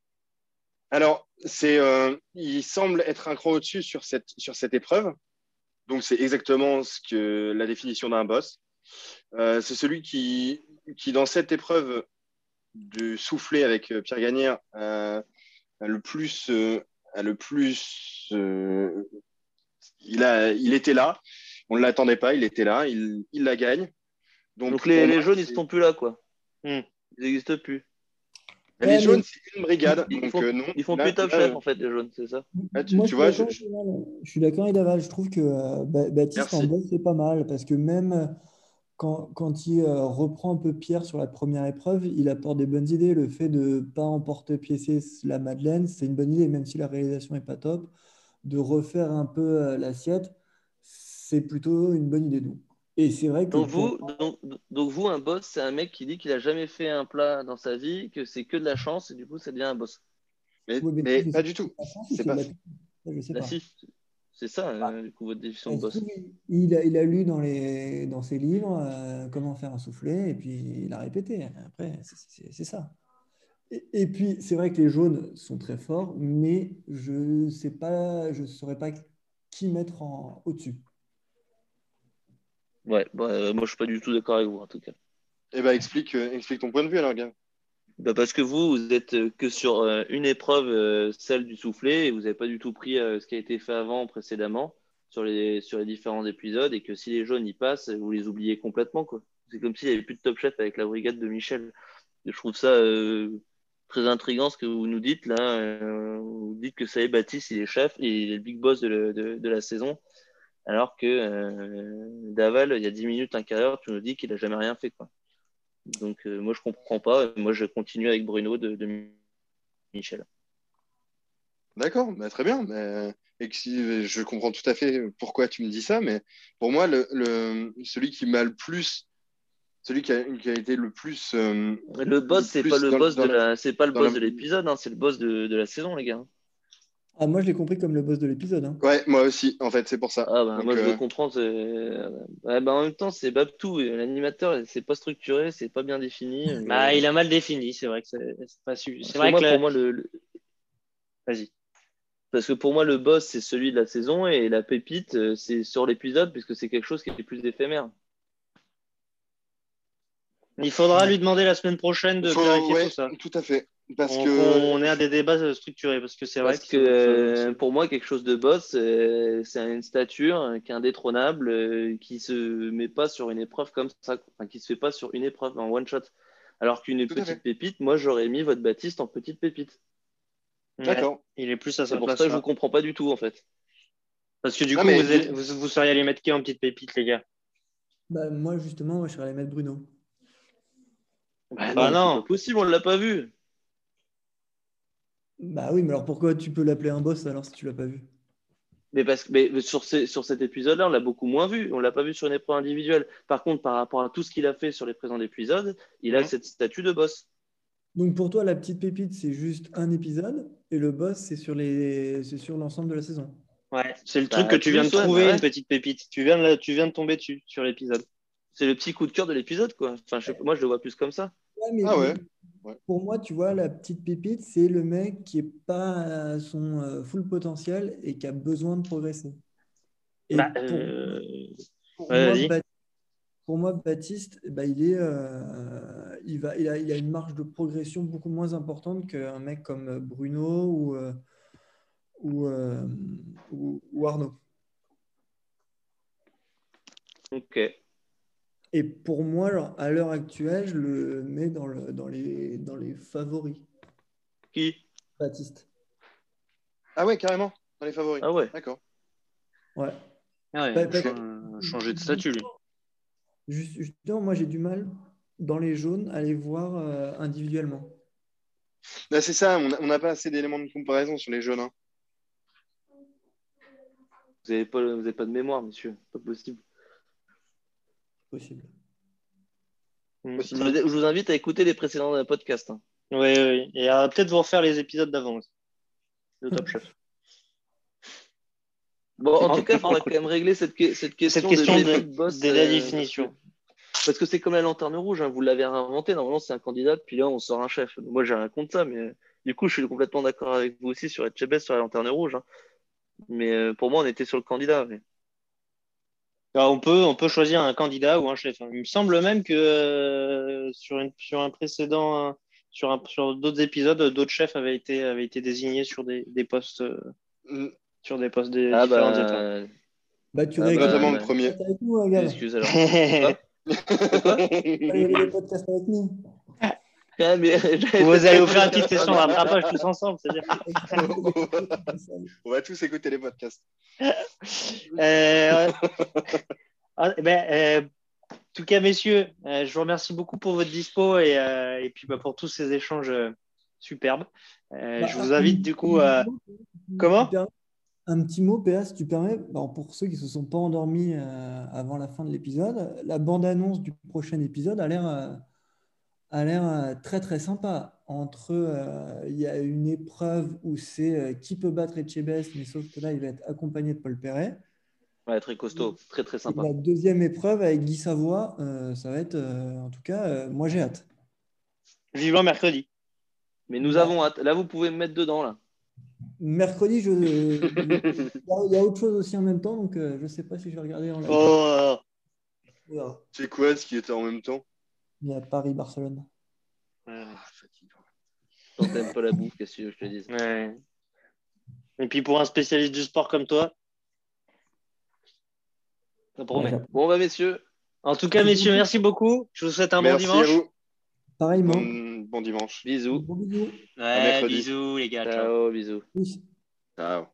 S4: Alors, c'est, euh, il semble être un cran au-dessus sur cette, sur cette épreuve. Donc, c'est exactement ce que la définition d'un boss. Euh, c'est celui qui, qui, dans cette épreuve du souffler avec euh, Pierre Gagnère, a le plus, a le plus il, a, il était là. On ne l'attendait pas, il était là, il, il la gagne.
S3: Donc, les, les, jaunes, ils ne sont plus là, quoi. Hmm. Ils n'existent plus.
S4: Les jaunes, c'est une brigade.
S3: Ils,
S4: donc,
S3: font,
S4: euh, non,
S3: ils font plus top chef, en fait, les jaunes, c'est ça
S2: tu, Moi, tu je, vois, je... je... suis d'accord avec Daval. Je trouve que euh, Baptiste en boss, c'est pas mal parce que même euh, quand, quand il reprend un peu Pierre sur la première épreuve, il apporte des bonnes idées. Le fait de ne pas emporter-piécer la Madeleine, c'est une bonne idée, même si la réalisation n'est pas top. De refaire un peu l'assiette, c'est plutôt une bonne idée. Donc, et c'est vrai que.
S3: Donc, vous, donc, vous, un boss, c'est un mec qui dit qu'il a jamais fait un plat dans sa vie, que c'est que de la chance, et du coup, ça devient un boss.
S4: Mais, pas du tout. C'est pas.
S3: Je sais bah. C'est ça, euh, ah. du coup, votre définition de boss.
S2: Il a, il a, lu dans, les, dans ses livres euh, comment faire un soufflet, et puis il a répété. Après, c'est ça. Et, et puis, c'est vrai que les jaunes sont très forts, mais je ne sais pas, je saurais pas qui mettre au-dessus.
S3: Ouais, bah, euh, moi je suis pas du tout d'accord avec vous en tout cas.
S4: Eh ben explique, euh, explique ton point de vue alors, gars.
S3: Bah parce que vous, vous êtes euh, que sur une épreuve, celle du soufflet, et vous n'avez pas du tout pris ce qui a été fait avant, précédemment, sur les, sur les différents épisodes, et que si les jaunes y passent, vous les oubliez complètement. quoi. C'est comme s'il n'y avait plus de top chef avec la brigade de Michel. je trouve ça très intriguant ce que vous nous dites là. vous dites que ça est Baptiste, il est chef, il est le big boss de, de, de la saison alors que euh, Daval, il y a 10 minutes, un quart d'heure, tu nous dis qu'il n'a jamais rien fait. Quoi. Donc, euh, moi, je ne comprends pas. Moi, je continue avec Bruno de, Michel.
S4: D'accord, bah, très bien. Mais, je comprends tout à fait pourquoi tu me dis ça, mais pour moi, le, celui qui m'a le plus celui qui a, été le plus. Euh,
S3: le boss, c'est pas le boss de la, c'est pas le boss de l'épisode, hein, c'est le boss de, la saison, les gars.
S2: Ah, moi, je l'ai compris comme le boss de l'épisode. Hein.
S4: Ouais, moi aussi, en fait, c'est pour ça.
S3: Ah, bah,
S4: Donc,
S3: moi, je
S4: euh,
S3: le comprends. Ouais, bah, en même temps, c'est Babtou. L'animateur, c'est pas structuré, c'est pas bien défini. mais-
S1: Bah, il a mal défini, c'est vrai que c'est pas su. C'est
S3: que
S1: vrai
S3: moi,
S1: que la-
S3: pour moi, le, le-
S1: Vas-y.
S3: Parce que pour moi, le boss, c'est celui de la saison et la pépite, euh, c'est sur l'épisode, puisque c'est quelque chose qui est plus éphémère.
S1: Il faudra lui demander la semaine prochaine de
S4: faut- ouais,
S1: tout ça.
S4: tout à fait. Parce
S1: on,
S4: que.
S1: on est à des débats structurés parce que c'est vrai
S3: Parce que euh, pour moi, quelque chose de boss, euh, c'est une stature euh, qui est indétrônable, euh, qui se met pas sur une épreuve comme ça, enfin, qui se fait pas sur une épreuve en one shot. Alors qu'une petite pépite, moi, j'aurais mis votre Baptiste en petite pépite.
S1: Ouais,
S4: D'accord.
S1: il est plus à
S3: C'est
S1: sa
S3: pour
S1: place.
S3: ça que je vous comprends pas du tout, en fait.
S1: Parce que du
S4: Ah,
S1: coup,
S4: mais-
S1: vous, êtes- vous, vous seriez allé mettre qui en petite pépite, les gars?
S2: Bah, moi, justement, je serais allé mettre Bruno.
S1: Bah,
S3: c'est
S1: non.
S3: pas possible, on l'a pas vu.
S2: Bah oui, mais alors pourquoi tu peux l'appeler un boss alors si tu l'as pas vu?
S3: Mais parce que mais sur, ces- sur cet épisode-là, on l'a beaucoup moins vu. On l'a pas vu sur une épreuve individuelle. Par contre, par rapport à tout ce qu'il a fait sur les présents épisodes, il a cette statue de boss.
S2: Donc pour toi, la petite pépite, c'est juste un épisode et le boss, c'est sur les, c'est sur l'ensemble de la saison.
S1: Ouais, c'est le
S3: Bah,
S1: truc que tu viens de trouver,
S3: bah ouais.
S1: une petite pépite. Tu viens, de, la- tu viens de tomber dessus sur l'épisode.
S3: C'est le petit coup de cœur de l'épisode, quoi. Enfin, je moi, je le vois plus comme ça.
S2: Ouais, mais
S4: Ah ouais. Ouais.
S2: Pour moi, tu vois, la petite pépite, c'est le mec qui est pas à son euh, full potentiel et qui a besoin de progresser. Et
S1: Bah,
S2: pour,
S1: euh,
S2: pour
S1: ouais,
S2: moi, pour Baptiste, bah, il est, euh, il va, il a, il a une marge de progression beaucoup moins importante qu'un mec comme Bruno ou, euh, ou, euh, ou- ou Arnaud.
S3: Ok.
S2: Et pour moi, alors, à l'heure actuelle, je le mets dans, le, dans, les, dans les favoris,
S3: Qui?
S2: Baptiste.
S4: Ah ouais, carrément, dans les favoris.
S3: Ah ouais.
S4: D'accord.
S2: Ouais.
S1: Ah ouais,
S2: Bah, bah,
S1: cha- changer de statut, lui.
S2: Juste- Justement, moi, j'ai du mal dans les jaunes à les voir euh, individuellement.
S4: Là, c'est ça, on n'a pas assez d'éléments de comparaison sur les jeunes. hein.
S3: Vous n'avez pas, vous avez pas de mémoire, monsieur. Pas possible.
S2: Possible.
S3: Je vous, invite à écouter les précédents podcasts. hein.
S1: Oui, oui. Et à peut-être vous refaire les épisodes d'avant aussi. Le Top Chef.
S3: Bon, en tout cas, il faudra
S1: en-
S3: quand même régler cette, que- cette question,
S1: Cette question
S3: de,
S1: de,
S3: boss,
S1: de la
S3: euh,
S1: définition.
S3: Parce que c'est comme la lanterne rouge, hein, vous l'avez inventé. Normalement, c'est un candidat, puis là, on sort un chef. Moi, j'ai rien contre ça, mais euh, du coup, je suis complètement d'accord avec vous aussi sur Etchebest, sur la lanterne rouge. hein. Mais euh, pour moi, on était sur le candidat. mais-
S1: Alors, on, peut, on peut choisir un candidat ou un chef. Il me semble même que euh, sur, une, sur un précédent, euh, sur, un- sur d'autres épisodes, d'autres chefs avaient été, avaient été désignés sur des, des postes, euh, sur des postes des
S3: Ah
S1: différentes
S3: bah.
S2: Bah, tu
S3: Ah bah,
S4: Notamment
S3: bah,
S4: le premier.
S2: avec nous, Gab.
S3: excuse alors.
S2: Allez, les podcasts avec nous.
S3: Ah, mais-
S1: Vous allez vous faire une petite session de rattrapage tous ensemble, c'est-à-dire.
S4: on va tous écouter les podcasts.
S1: Euh, ah, ben, euh, en tout cas, messieurs, euh, je vous remercie beaucoup pour votre dispo et, euh, et puis bah, pour tous ces échanges euh, superbes. Euh,
S2: Bah,
S1: je vous invite du coup à. Comment?
S2: Un petit mot, PA, si tu permets, pour ceux qui ne se sont pas endormis euh, avant la fin de l'épisode, la bande-annonce du prochain épisode a l'air euh, a l'air euh, très très sympa. Entre, euh, il y a une épreuve où c'est euh, qui peut battre Etchebest, mais sauf que là, il va être accompagné de Paul Perret.
S3: Ouais, très costaud, très très
S2: Et
S3: sympa.
S2: la deuxième épreuve avec Guy Savoie, euh, ça va être, euh, en tout cas, euh, moi j'ai hâte.
S1: Vivement mercredi.
S3: Mais nous avons hâte. Là, vous pouvez me mettre dedans, là.
S2: Mercredi, je... il y a- autre chose aussi en même temps, donc euh, je ne sais pas si je vais regarder en live.
S1: Oh.
S4: C'est quoi ce qui était en même temps?
S2: Il y a Paris-Barcelone.
S1: Ah, fatigant.
S3: Quand t'aimes pas la bouffe, que je te dis.
S1: Et puis pour un spécialiste du sport comme toi, ça promet.
S3: Bon, bah, messieurs.
S1: En tout cas, messieurs, merci beaucoup. Je vous souhaite un bon dimanche.
S2: Pareillement.
S4: Bon, mm, bon, dimanche.
S3: Bisous.
S2: Bisous.
S1: Ouais, bisous, les gars. Ciao,
S3: bisous.
S4: Ciao.